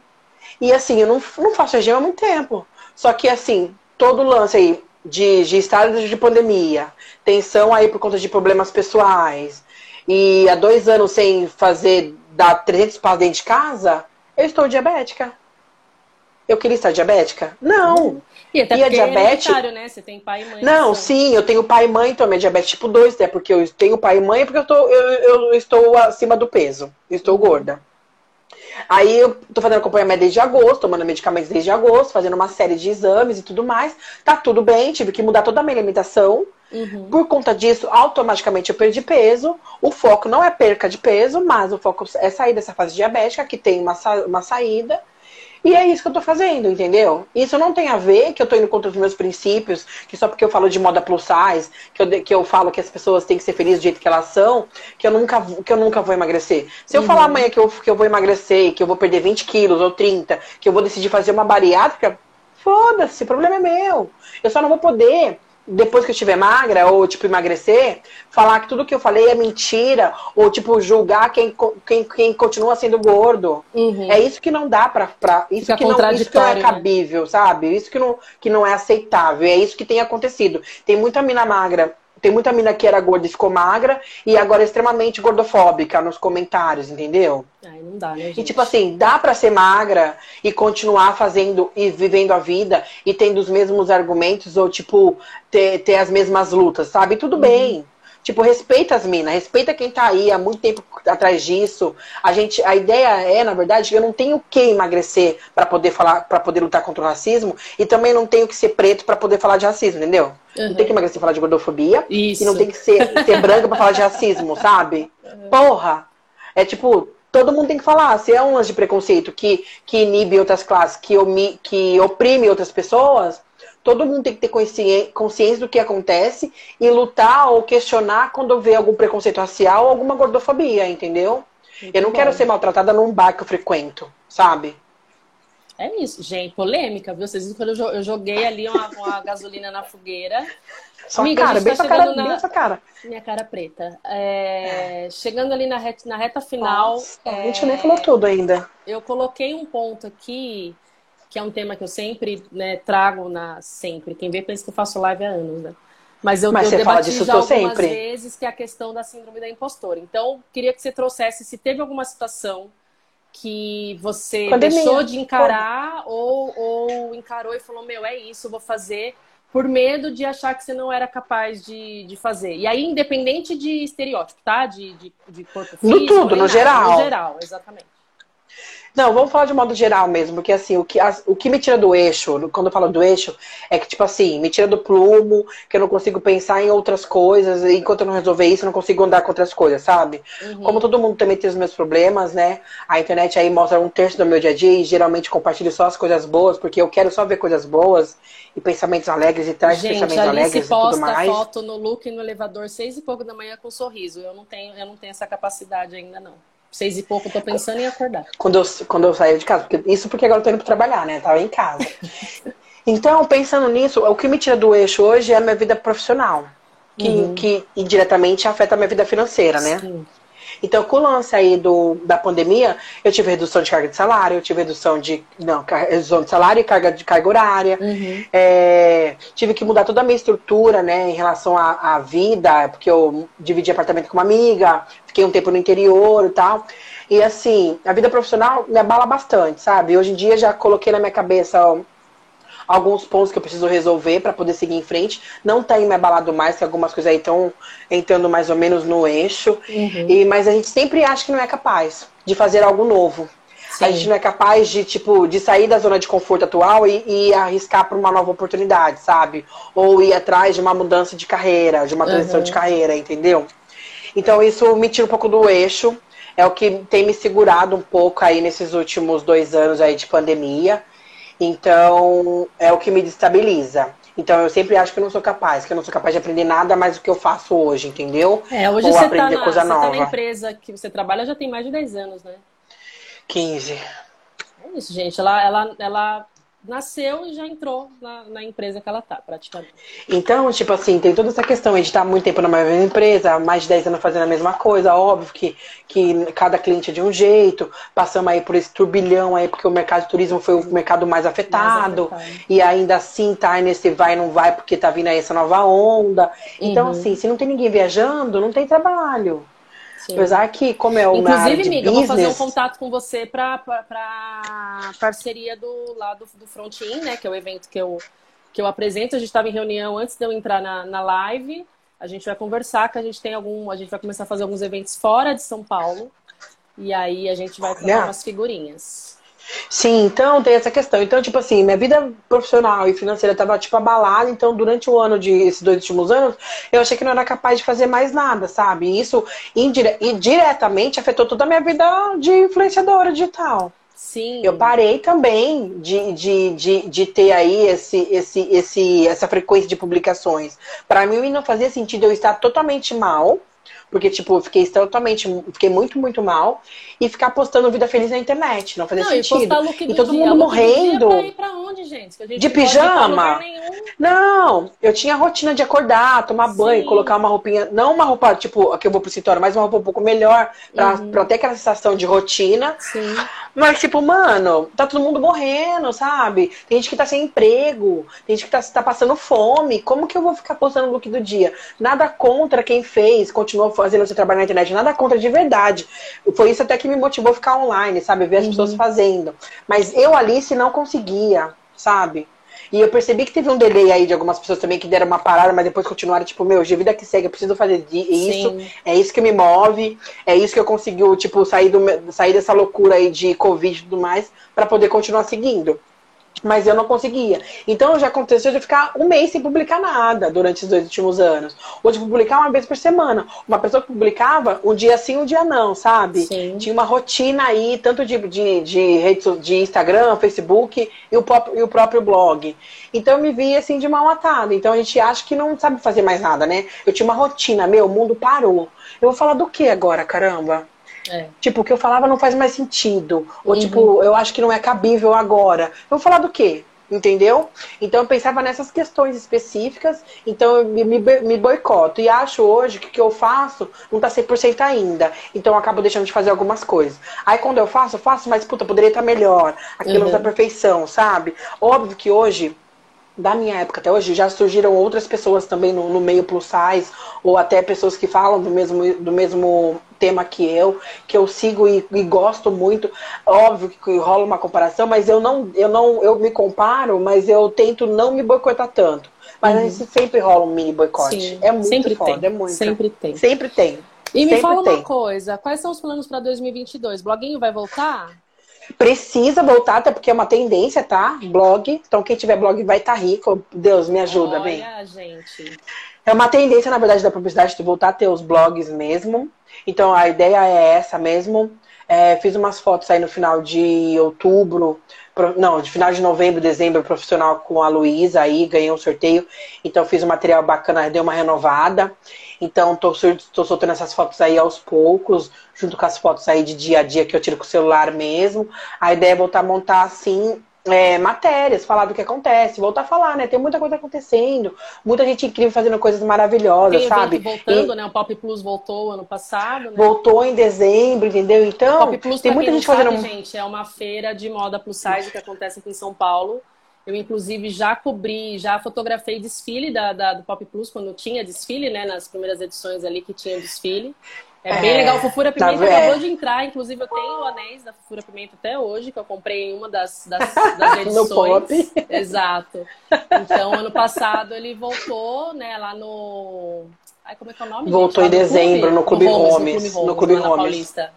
[SPEAKER 2] E assim, eu não, não faço regime há muito tempo. Só que assim, todo lance aí de, de estado de pandemia, tensão aí por conta de problemas pessoais, e há dois anos sem fazer dar 300 passos dentro de casa, eu estou diabética. Eu queria estar diabética? Não.
[SPEAKER 1] E até e a é diabetes... é né? Você tem pai e mãe.
[SPEAKER 2] Não, sim, eu tenho pai e mãe, então minha diabetes tipo 2, até porque eu tenho pai e mãe porque eu, tô, eu, eu estou acima do peso, estou uhum. gorda. Aí eu tô fazendo acompanhamento desde agosto, tomando medicamentos desde agosto, fazendo uma série de exames e tudo mais. Tá tudo bem, tive que mudar toda a minha alimentação. Uhum. Por conta disso, automaticamente eu perdi peso. O foco não é perca de peso, mas o foco é sair dessa fase diabética, que tem uma, sa uma saída. E é isso que eu tô fazendo, entendeu? Isso não tem a ver que eu tô indo contra os meus princípios, que só porque eu falo de moda plus size, que eu, que eu falo que as pessoas têm que ser felizes do jeito que elas são, que eu nunca, que eu nunca vou emagrecer. Se eu uhum. falar amanhã que eu, que eu vou emagrecer, que eu vou perder 20 quilos ou 30, que eu vou decidir fazer uma bariátrica, foda-se, o problema é meu. Eu só não vou poder depois que eu estiver magra, ou, tipo, emagrecer, falar que tudo que eu falei é mentira, ou, tipo, julgar quem, quem, quem continua sendo gordo. Uhum. É isso que não dá pra. pra isso, que não, isso que não é né? cabível, né? sabe? Isso que não, que não é aceitável. É isso que tem acontecido. Tem muita mina magra tem muita mina que era gorda e ficou magra e agora é extremamente gordofóbica nos comentários, entendeu?
[SPEAKER 1] Ai, não dá, né,
[SPEAKER 2] gente? E tipo assim, dá para ser magra e continuar fazendo e vivendo a vida e tendo os mesmos argumentos ou tipo ter, ter as mesmas lutas, sabe? Tudo uhum. bem. Tipo, respeita as minas, respeita quem tá aí há muito tempo atrás disso. A gente, a ideia é, na verdade, que eu não tenho que emagrecer para poder falar, para poder lutar contra o racismo e também não tenho que ser preto para poder falar de racismo, entendeu? Uhum. Não tem que emagrecer pra falar de gordofobia Isso. e não tem que ser, ser branca para falar de racismo, sabe? Uhum. Porra! É tipo, todo mundo tem que falar. Se é um lance de preconceito que, que inibe outras classes, que, omi, que oprime outras pessoas, todo mundo tem que ter consciência do que acontece e lutar ou questionar quando vê algum preconceito racial ou alguma gordofobia, entendeu? Muito eu não bom. quero ser maltratada num bar que eu frequento, sabe?
[SPEAKER 1] É isso, gente. Polêmica, viu? Vocês viram quando eu joguei ali uma, uma gasolina na fogueira.
[SPEAKER 2] Só Amiga, cara, bem tá sua cara, na... bem sua cara.
[SPEAKER 1] Minha cara preta. É... É. Chegando ali na reta, na reta final. Nossa,
[SPEAKER 2] é... A gente nem falou tudo ainda.
[SPEAKER 1] Eu coloquei um ponto aqui que é um tema que eu sempre né, trago na sempre. Quem vê pensa que eu faço live há anos, né? Mas eu, Mas eu debati já algumas sempre. vezes que é a questão da síndrome da impostora. Então, queria que você trouxesse se teve alguma situação que você Pandemia. deixou de encarar ou, ou encarou e falou, meu, é isso, vou fazer por medo de achar que você não era capaz de, de fazer. E aí, independente de estereótipo, tá? De, de, de corpo físico.
[SPEAKER 2] No tudo, no nada, geral.
[SPEAKER 1] No geral, exatamente.
[SPEAKER 2] Não, vamos falar de modo geral mesmo, porque assim, o que, as, o que me tira do eixo, quando eu falo do eixo, é que, tipo assim, me tira do plumo, que eu não consigo pensar em outras coisas, e enquanto eu não resolver isso, eu não consigo andar com outras coisas, sabe? Uhum. Como todo mundo também tem os meus problemas, né? A internet aí mostra um terço do meu dia a dia e geralmente compartilho só as coisas boas, porque eu quero só ver coisas boas e pensamentos alegres e traz Gente, pensamentos alegres e tudo mais.
[SPEAKER 1] posta foto no look no elevador seis e pouco da manhã com um sorriso. Eu não tenho, eu não tenho essa capacidade ainda não Seis e pouco, eu tô pensando em acordar.
[SPEAKER 2] Quando eu, quando eu saí de casa. Porque, isso porque agora eu tô indo pra trabalhar, né? tava em casa. então, pensando nisso, o que me tira do eixo hoje é a minha vida profissional. Que, uhum. que indiretamente afeta a minha vida financeira, né? Sim. Então, com o lance aí do, da pandemia, eu tive redução de carga de salário, eu tive redução de. Não, redução de salário e carga de carga horária. Uhum. É, tive que mudar toda a minha estrutura, né, em relação à, à vida, porque eu dividi apartamento com uma amiga, fiquei um tempo no interior e tal. E assim, a vida profissional me abala bastante, sabe? Hoje em dia já coloquei na minha cabeça alguns pontos que eu preciso resolver para poder seguir em frente. Não tem me abalado mais, que algumas coisas aí estão entrando mais ou menos no eixo. Uhum. E, mas a gente sempre acha que não é capaz de fazer algo novo. Sim. A gente não é capaz de, tipo, de sair da zona de conforto atual e, e arriscar para uma nova oportunidade, sabe? Ou ir atrás de uma mudança de carreira, de uma transição uhum. de carreira, entendeu? Então isso me tira um pouco do eixo. É o que tem me segurado um pouco aí nesses últimos dois anos aí de pandemia. Então, é o que me destabiliza. Então, eu sempre acho que eu não sou capaz, que eu não sou capaz de aprender nada mais do que eu faço hoje, entendeu?
[SPEAKER 1] É, hoje Ou você, aprender tá na, coisa você nova. tá na empresa que você trabalha já tem mais de 10 anos, né?
[SPEAKER 2] 15.
[SPEAKER 1] É isso, gente. Ela, ela, ela nasceu e já entrou na, na, empresa que ela tá, praticamente.
[SPEAKER 2] Então, tipo assim, tem toda essa questão de estar muito tempo na mesma empresa, mais de 10 anos fazendo a mesma coisa, óbvio que, que cada cliente é de um jeito, passamos aí por esse turbilhão aí, porque o mercado de turismo foi o mercado mais afetado, mais afetado. e ainda assim tá nesse vai e não vai, porque tá vindo aí essa nova onda. Então, uhum. assim, se não tem ninguém viajando, não tem trabalho. Sim. Apesar que, como é uma
[SPEAKER 1] Inclusive,
[SPEAKER 2] amiga,
[SPEAKER 1] business... eu vou fazer um contato com você para parceria do lado do Frontin, né? Que é o evento que eu, que eu apresento. A gente estava em reunião antes de eu entrar na, na live. A gente vai conversar que a gente tem algum. A gente vai começar a fazer alguns eventos fora de São Paulo. E aí a gente vai trocar umas figurinhas.
[SPEAKER 2] Sim, então tem essa questão. Então, tipo assim, minha vida profissional e financeira estava tipo abalada, então durante o ano de esses dois últimos anos, eu achei que não era capaz de fazer mais nada, sabe? E isso indire diretamente afetou toda a minha vida de influenciadora digital.
[SPEAKER 1] Sim.
[SPEAKER 2] Eu parei também de, de, de, de ter aí esse, esse, esse, essa frequência de publicações. Para mim não fazia sentido eu estar totalmente mal porque, tipo, fiquei totalmente, fiquei muito, muito mal. E ficar postando vida feliz na internet. Não fazia não, sentido. E, e todo dia. mundo morrendo.
[SPEAKER 1] Pra ir pra onde, gente?
[SPEAKER 2] de pijama? Não, eu tinha a rotina de acordar, tomar Sim. banho, colocar uma roupinha. Não uma roupa, tipo, que eu vou pro escritório, mas uma roupa um pouco melhor. Pra, uhum. pra ter aquela sensação de rotina.
[SPEAKER 1] Sim.
[SPEAKER 2] Mas, tipo, mano, tá todo mundo morrendo, sabe? Tem gente que tá sem emprego, tem gente que tá, tá passando fome. Como que eu vou ficar postando o look do dia? Nada contra quem fez, continuou fazendo seu trabalho na internet, nada contra de verdade. Foi isso até que me motivou a ficar online, sabe? Ver as uhum. pessoas fazendo. Mas eu, Alice, não conseguia, sabe? E eu percebi que teve um delay aí de algumas pessoas também que deram uma parada, mas depois continuaram, tipo, meu, de vida que segue, eu preciso fazer isso, Sim. é isso que me move, é isso que eu consegui, tipo, sair, do, sair dessa loucura aí de Covid e tudo mais, para poder continuar seguindo mas eu não conseguia. Então já aconteceu de ficar um mês sem publicar nada durante os dois últimos anos. Ou de publicar uma vez por semana. Uma pessoa que publicava um dia sim, um dia não, sabe? Sim. Tinha uma rotina aí, tanto de, de, de, rede, de Instagram, Facebook e o, próprio, e o próprio blog. Então eu me vi assim de mal atada. Então a gente acha que não sabe fazer mais nada, né? Eu tinha uma rotina, meu, o mundo parou. Eu vou falar do que agora, caramba? É. Tipo, o que eu falava não faz mais sentido. Ou, uhum. tipo, eu acho que não é cabível agora. Eu vou falar do quê? Entendeu? Então eu pensava nessas questões específicas, então eu me, me, me boicoto. E acho hoje que o que eu faço não tá 100% ainda. Então eu acabo deixando de fazer algumas coisas. Aí quando eu faço, eu faço, mas puta, poderia estar melhor. Aquilo uhum. não tá perfeição, sabe? Óbvio que hoje da minha época até hoje, já surgiram outras pessoas também no, no, meio plus size, ou até pessoas que falam do mesmo, do mesmo tema que eu, que eu sigo e, e gosto muito. Óbvio que rola uma comparação, mas eu não, eu não, eu me comparo, mas eu tento não me boicotar tanto. Mas uhum. a gente sempre rola um mini boicote. Sim, é muito
[SPEAKER 1] sempre
[SPEAKER 2] foda,
[SPEAKER 1] tem.
[SPEAKER 2] é muito.
[SPEAKER 1] Sempre tem.
[SPEAKER 2] Sempre tem.
[SPEAKER 1] E
[SPEAKER 2] sempre
[SPEAKER 1] me fala
[SPEAKER 2] tem.
[SPEAKER 1] uma coisa, quais são os planos para 2022? Bloguinho vai voltar?
[SPEAKER 2] Precisa voltar, até porque é uma tendência, tá? Blog. Então, quem tiver blog vai estar tá rico. Deus me ajuda,
[SPEAKER 1] Olha,
[SPEAKER 2] bem.
[SPEAKER 1] gente.
[SPEAKER 2] É uma tendência, na verdade, da publicidade de voltar a ter os blogs mesmo. Então, a ideia é essa mesmo. É, fiz umas fotos aí no final de outubro, não, de final de novembro, dezembro, profissional com a Luísa aí, ganhei um sorteio. Então fiz um material bacana, deu uma renovada. Então tô, tô soltando essas fotos aí aos poucos, junto com as fotos aí de dia a dia que eu tiro com o celular mesmo. A ideia é voltar a montar assim é, matérias, falar do que acontece, voltar a falar, né? Tem muita coisa acontecendo, muita gente incrível fazendo coisas maravilhosas,
[SPEAKER 1] Tem
[SPEAKER 2] sabe?
[SPEAKER 1] voltando, e... né? O Pop Plus voltou ano passado, né?
[SPEAKER 2] Voltou em dezembro, entendeu? Então,
[SPEAKER 1] Pop Plus, tem muita gente sabe, fazendo. Gente, é uma feira de moda plus size que acontece aqui em São Paulo. Eu, inclusive, já cobri, já fotografei desfile da, da, do Pop Plus, quando tinha desfile, né? Nas primeiras edições ali que tinha desfile. É bem é, legal. Fofura tá Pimenta tá acabou de entrar. Inclusive, eu tenho o anéis da Fofura Pimenta até hoje, que eu comprei em uma das, das, das edições. no pop. Exato. Então, ano passado ele voltou, né, lá no. Ai, como é que é o nome?
[SPEAKER 2] Voltou
[SPEAKER 1] gente?
[SPEAKER 2] em dezembro, no Clube Holmes. No Clube
[SPEAKER 1] Holmes. Paulista.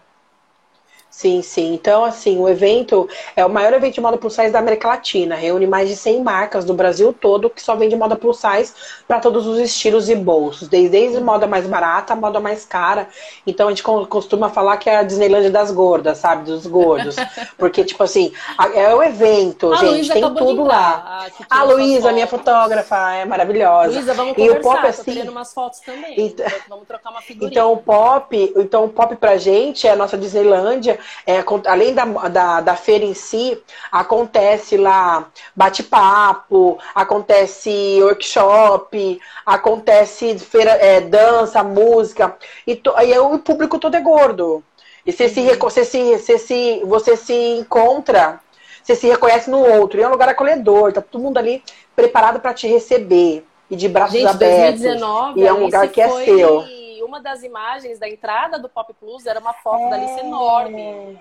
[SPEAKER 2] Sim, sim. Então, assim, o evento é o maior evento de moda plus size da América Latina. Reúne mais de 100 marcas do Brasil todo que só vende moda plus size para todos os estilos e bolsos. Desde, desde moda mais barata a moda mais cara. Então, a gente costuma falar que é a Disneylandia das gordas, sabe? Dos gordos. Porque, tipo assim, é o evento, a gente. Tem tudo lá. A, a Luísa, minha fotógrafa, é maravilhosa.
[SPEAKER 1] Luísa, vamos e conversar. O pop, assim, umas fotos também. Então, vamos trocar uma figurinha.
[SPEAKER 2] Então, o pop, então, o pop pra gente é a nossa Disneylândia é, além da, da, da, feira em si, acontece lá bate-papo, acontece workshop, acontece feira, é, dança, música, e, to, e o público todo é gordo. E você, se, uhum. você, se, você, se, você se encontra, você se reconhece no outro. E é um lugar acolhedor, tá todo mundo ali preparado para te receber. E de braços
[SPEAKER 1] Gente,
[SPEAKER 2] abertos.
[SPEAKER 1] 2019,
[SPEAKER 2] e é um lugar que é
[SPEAKER 1] foi...
[SPEAKER 2] é seu
[SPEAKER 1] uma das imagens da entrada do Pop Plus era uma foto é... da Alice enorme.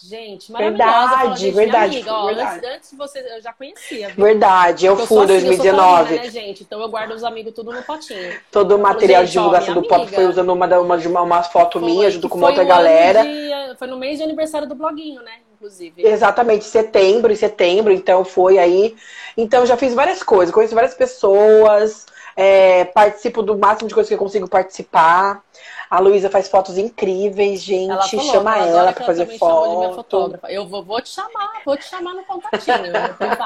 [SPEAKER 1] Gente, maravilhosa.
[SPEAKER 2] Verdade, verdade.
[SPEAKER 1] Amiga, ó,
[SPEAKER 2] verdade.
[SPEAKER 1] Antes, antes você, eu já conhecia.
[SPEAKER 2] Viu? Verdade, eu fui em 2019.
[SPEAKER 1] Assim, né, gente? Então eu guardo os amigos tudo no potinho.
[SPEAKER 2] Todo o material de divulgação ó, do Pop foi usando uma, uma, uma, uma foto foi, minha junto com uma outra galera.
[SPEAKER 1] De, foi no mês de aniversário do bloguinho, né? Inclusive.
[SPEAKER 2] Exatamente, setembro, em setembro, então foi aí. Então eu já fiz várias coisas, conheço várias pessoas, é, participo do máximo de coisas que eu consigo participar. A Luísa faz fotos incríveis, gente. Ela falou, chama ela, ela para fazer foto.
[SPEAKER 1] Eu vou, vou, te chamar, vou te chamar no contatinho,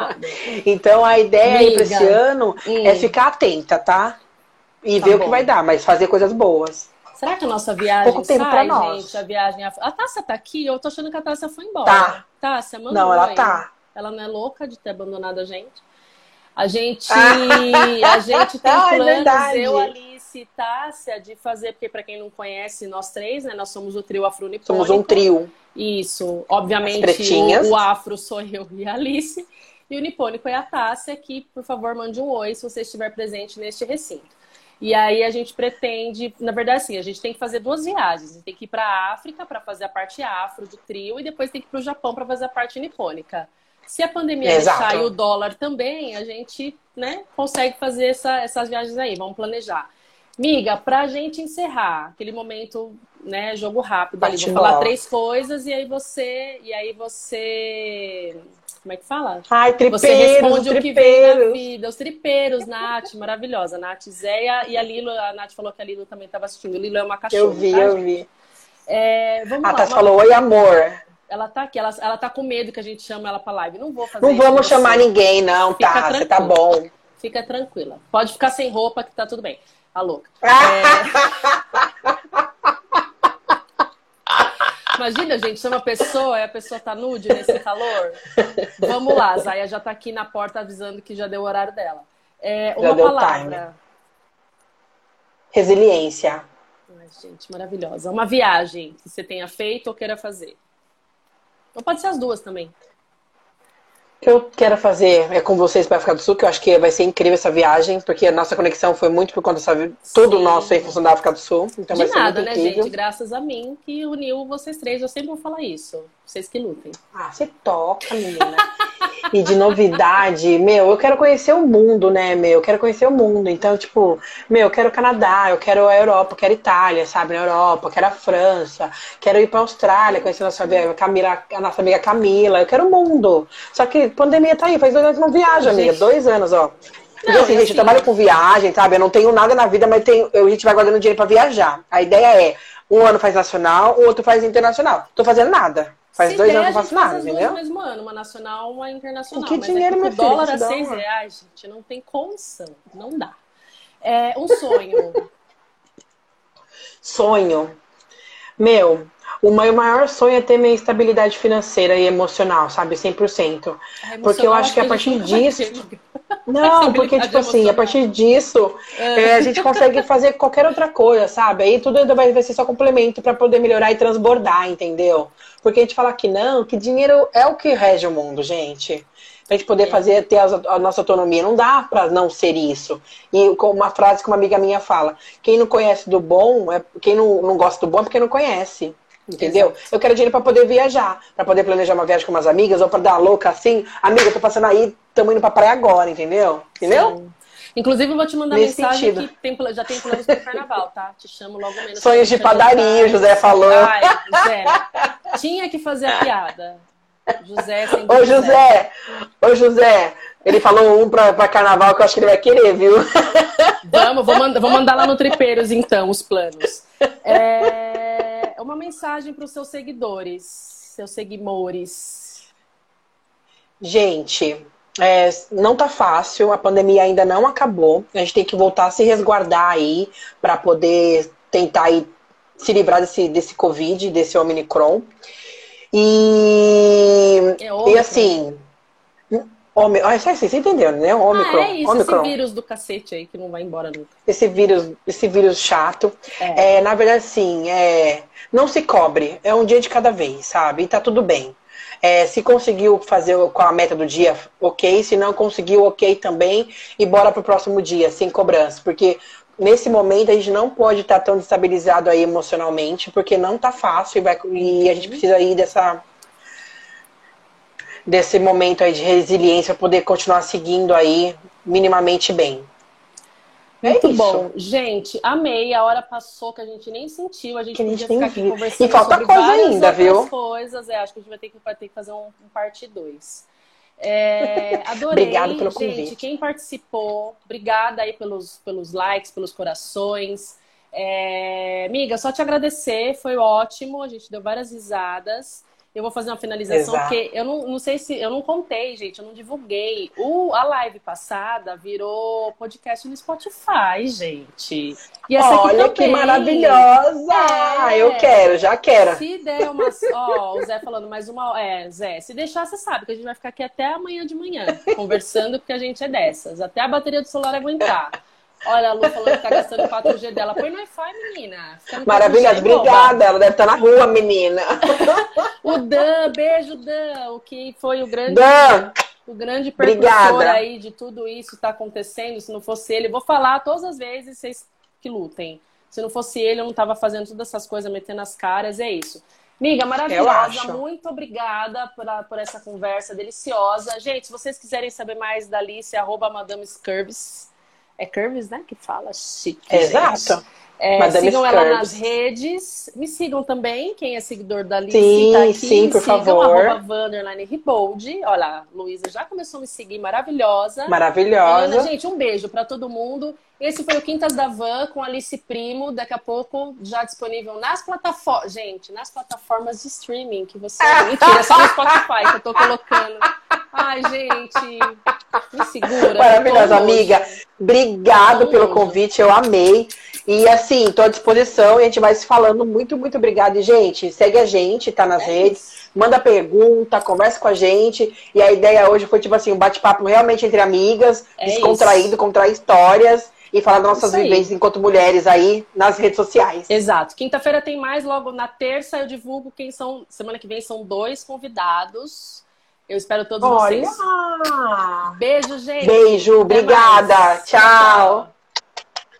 [SPEAKER 2] Então a ideia aí para esse ano hum. é ficar atenta, tá? E tá ver bom. o que vai dar, mas fazer coisas boas.
[SPEAKER 1] Será que a nossa viagem Pouco tempo sai, pra nós. gente? A viagem... A Tássia tá aqui? Eu tô achando que a Tássia foi embora.
[SPEAKER 2] Tá.
[SPEAKER 1] Tássia, mandou
[SPEAKER 2] Não, ela aí. tá.
[SPEAKER 1] Ela não é louca de ter abandonado a gente? A gente, ah. a gente tem ah, planos, é eu, Alice e Tássia, de fazer, porque para quem não conhece, nós três, né? Nós somos o trio afro-nipônico.
[SPEAKER 2] Somos um trio.
[SPEAKER 1] Isso. Obviamente, o, o, afro sou eu e a Alice. E o nipônico é a Tássia, que, por favor, mande um oi se você estiver presente neste recinto. E aí a gente pretende, na verdade, assim, a gente tem que fazer duas viagens. A gente tem que ir para a África para fazer a parte afro do trio e depois tem que ir para o Japão para fazer a parte nipônica. Se a pandemia Exato. deixar e o dólar também, a gente né, consegue fazer essa, essas viagens aí. Vamos planejar. Miga, para a gente encerrar aquele momento, né, jogo rápido ali, vou falar três coisas e aí você, e aí você, como é que fala?
[SPEAKER 2] Ai, tripeiros,
[SPEAKER 1] Você responde o que vem na vida. Os tripeiros, Nath, maravilhosa. Nath Zéia e a Lilo, a Nath falou que a Lilo também estava assistindo. O Lilo é uma cachorra.
[SPEAKER 2] Eu vi,
[SPEAKER 1] tá,
[SPEAKER 2] eu vi.
[SPEAKER 1] É, vamos
[SPEAKER 2] a
[SPEAKER 1] lá,
[SPEAKER 2] Tati falou, oi amor.
[SPEAKER 1] Ela tá aqui, ela, ela tá com medo que a gente chame ela pra live. Não vou fazer
[SPEAKER 2] Não vamos chamar ninguém, não, Fica tá? Você tá bom.
[SPEAKER 1] Fica tranquila. Pode ficar sem roupa que tá tudo bem. A louca. É... Imagina, gente, se uma pessoa e a pessoa tá nude nesse calor. Vamos lá, Zaya já tá aqui na porta avisando que já deu o horário dela. É, uma palavra. Time.
[SPEAKER 2] Resiliência.
[SPEAKER 1] Ai, gente, maravilhosa. Uma viagem que você tenha feito ou queira fazer. Ou pode ser as duas também.
[SPEAKER 2] O que eu quero fazer é com vocês para África do Sul, que eu acho que vai ser incrível essa viagem, porque a nossa conexão foi muito por conta dessa tudo nosso em função da África do Sul. Então
[SPEAKER 1] De
[SPEAKER 2] vai ser
[SPEAKER 1] nada,
[SPEAKER 2] muito
[SPEAKER 1] né, incrível. gente? Graças a mim que uniu vocês três. Eu sempre vou falar isso. Vocês que lutem.
[SPEAKER 2] Ah, você toca, menina. e de novidade, meu, eu quero conhecer o mundo, né, meu? Eu quero conhecer o mundo. Então, tipo, meu, eu quero o Canadá, eu quero a Europa, eu quero a Itália, sabe? Na Europa, eu quero a França, quero ir pra Austrália, conhecer a nossa, Camila, a nossa amiga Camila, eu quero o mundo. Só que pandemia tá aí, faz dois anos que não viaja, amiga. Dois anos, ó. Porque assim, gente, assim, eu trabalho com viagem, sabe? Eu não tenho nada na vida, mas tenho, a gente vai guardando dinheiro para viajar. A ideia é Um ano faz nacional, o outro faz internacional. Tô fazendo nada. Faz
[SPEAKER 1] Se
[SPEAKER 2] dois
[SPEAKER 1] der,
[SPEAKER 2] anos que eu faço
[SPEAKER 1] faz
[SPEAKER 2] nada, entendeu?
[SPEAKER 1] no mesmo ano, uma nacional, uma internacional.
[SPEAKER 2] Que
[SPEAKER 1] Mas
[SPEAKER 2] dinheiro,
[SPEAKER 1] é que
[SPEAKER 2] meu filho,
[SPEAKER 1] dólar
[SPEAKER 2] que
[SPEAKER 1] a seis
[SPEAKER 2] uma-
[SPEAKER 1] reais, gente, não tem condição, não dá. É um sonho.
[SPEAKER 2] Sonho. Meu, o meu maior sonho é ter minha estabilidade financeira e emocional, sabe? 100%.
[SPEAKER 1] É
[SPEAKER 2] Porque eu
[SPEAKER 1] emocional,
[SPEAKER 2] acho que a partir disso. Não, porque, tipo assim, a partir disso, é, a gente consegue fazer qualquer outra coisa, sabe? Aí tudo vai, vai ser só complemento pra poder melhorar e transbordar, entendeu? Porque a gente fala que não, que dinheiro é o que rege o mundo, gente. Pra gente poder
[SPEAKER 1] É.
[SPEAKER 2] fazer, ter a, nossa autonomia. Não dá pra não ser isso. E uma frase que uma amiga minha fala: quem não conhece do bom, é, quem não, não gosta do bom é porque não conhece. Entendeu? Eu quero dinheiro pra poder viajar, pra poder planejar uma viagem com umas amigas, ou pra dar uma louca assim. Amiga, tô passando aí, tamo indo pra praia agora, entendeu? Entendeu?
[SPEAKER 1] Sim. Inclusive, eu vou te mandar
[SPEAKER 2] Nesse
[SPEAKER 1] mensagem
[SPEAKER 2] sentido.
[SPEAKER 1] que tem, já tem planos pro carnaval, tá? Te chamo logo menos.
[SPEAKER 2] Sonhos de padaria, o José falou.
[SPEAKER 1] Ai, José, tinha que fazer a piada. José, sem
[SPEAKER 2] Ô. José, ô José, ele falou um pra, pra carnaval que eu acho que ele vai querer, viu?
[SPEAKER 1] Vamos, vou mandar, vou mandar lá no Tripeiros, então, os planos. É uma mensagem para os seus seguidores, seus seguidores.
[SPEAKER 2] Gente, é, não tá fácil, a pandemia ainda não acabou. A gente tem que voltar a se resguardar aí pra poder tentar aí se livrar desse, desse Covid, desse Omicron. E,
[SPEAKER 1] É
[SPEAKER 2] e assim. Omi, ah, você você entendeu, né? Omicron.
[SPEAKER 1] Ah, é isso,
[SPEAKER 2] Omicron.
[SPEAKER 1] esse vírus do cacete aí que não vai embora nunca.
[SPEAKER 2] esse vírus, esse vírus chato.
[SPEAKER 1] É.
[SPEAKER 2] É, na verdade, assim, é, não se cobre, é um dia de cada vez, sabe? E tá tudo bem. É, se conseguiu fazer com a meta do dia, ok. Se não conseguiu, ok também. E bora pro próximo dia, sem cobrança. Porque nesse momento a gente não pode estar tão destabilizado aí emocionalmente, porque não tá fácil e, vai- e a gente precisa aí dessa desse momento aí de resiliência poder continuar seguindo aí minimamente bem. É
[SPEAKER 1] Muito
[SPEAKER 2] isso.
[SPEAKER 1] bom. Gente, amei. A hora passou que a gente nem sentiu. A gente
[SPEAKER 2] Que a
[SPEAKER 1] podia
[SPEAKER 2] gente
[SPEAKER 1] ficar aqui
[SPEAKER 2] viu.
[SPEAKER 1] conversando
[SPEAKER 2] E falta coisa ainda, viu?
[SPEAKER 1] coisas. É, acho que a gente vai ter que, vai ter que fazer um, um parte 2. É, adorei.
[SPEAKER 2] Obrigado pelo
[SPEAKER 1] gente,
[SPEAKER 2] convite.
[SPEAKER 1] quem participou, obrigada aí pelos, pelos likes, pelos corações. É, amiga, só te agradecer, foi ótimo. A gente deu várias risadas. Eu vou fazer uma finalização,
[SPEAKER 2] Exato.
[SPEAKER 1] porque eu não, não sei se. Eu não contei, gente, eu não divulguei. O, a live passada virou podcast no Spotify, gente. E essa
[SPEAKER 2] Olha que maravilhosa!
[SPEAKER 1] É.
[SPEAKER 2] Eu quero, já quero.
[SPEAKER 1] Se der uma. Ó, o Zé falando mais uma. É, Zé, se deixar, você sabe que a gente vai ficar aqui até amanhã de manhã, conversando, porque a gente é dessas. Até a bateria do celular aguentar. Olha a Lu falando que tá gastando 4G dela. Põe no Wi-Fi, menina.
[SPEAKER 2] Maravilhosa,
[SPEAKER 1] 4G, boba.
[SPEAKER 2] obrigada. Ela deve estar na rua, menina.
[SPEAKER 1] O Dan, beijo, Dan, o que foi o grande,
[SPEAKER 2] Dan,
[SPEAKER 1] o grande percussor
[SPEAKER 2] obrigada.
[SPEAKER 1] aí de tudo isso que tá acontecendo. Se não fosse ele, vou falar todas as vezes, vocês que lutem. Se não fosse ele, eu não tava fazendo todas essas coisas, metendo as caras, é isso. Amiga,
[SPEAKER 2] Eu
[SPEAKER 1] maravilhosa, muito obrigada por, a- por essa conversa deliciosa. Gente, se vocês quiserem saber mais da Alice, arroba Madame Curves. É Curves, né? Que fala chique.
[SPEAKER 2] Exato.
[SPEAKER 1] gente. É, sigam ela
[SPEAKER 2] Curves.
[SPEAKER 1] nas redes. Me sigam também, quem é seguidor da Alice.
[SPEAKER 2] Sim,
[SPEAKER 1] tá aqui.
[SPEAKER 2] sim, por
[SPEAKER 1] sigam,
[SPEAKER 2] favor.
[SPEAKER 1] Vanderline. Olha, a Luísa já começou a me seguir, maravilhosa.
[SPEAKER 2] Maravilhosa.
[SPEAKER 1] Helena, gente, um beijo pra todo mundo. Esse foi o Quintas da Van com Alice Primo. Daqui a pouco já disponível nas plataformas. Gente, nas plataformas de streaming que você. Mentira, é só no Spotify que eu tô colocando. Ai, gente. Me segura.
[SPEAKER 2] Maravilhosa, amiga. Obrigado pelo convite, eu amei. E assim, tô à disposição e a gente vai se falando. Muito, muito obrigada. E, gente, segue a gente, tá nas
[SPEAKER 1] É
[SPEAKER 2] redes.
[SPEAKER 1] isso.
[SPEAKER 2] Manda pergunta, conversa com a gente. E a ideia hoje foi, tipo assim, um bate-papo realmente entre amigas,
[SPEAKER 1] É
[SPEAKER 2] descontraído, contar histórias e falar das nossas vivências enquanto mulheres aí nas redes sociais.
[SPEAKER 1] Exato. Quinta-feira tem mais, logo na terça eu divulgo quem são. Semana que vem são dois convidados. Eu espero todos
[SPEAKER 2] Olha!
[SPEAKER 1] vocês. Beijo, gente.
[SPEAKER 2] Beijo,
[SPEAKER 1] Até
[SPEAKER 2] obrigada.
[SPEAKER 1] mais.
[SPEAKER 2] Tchau.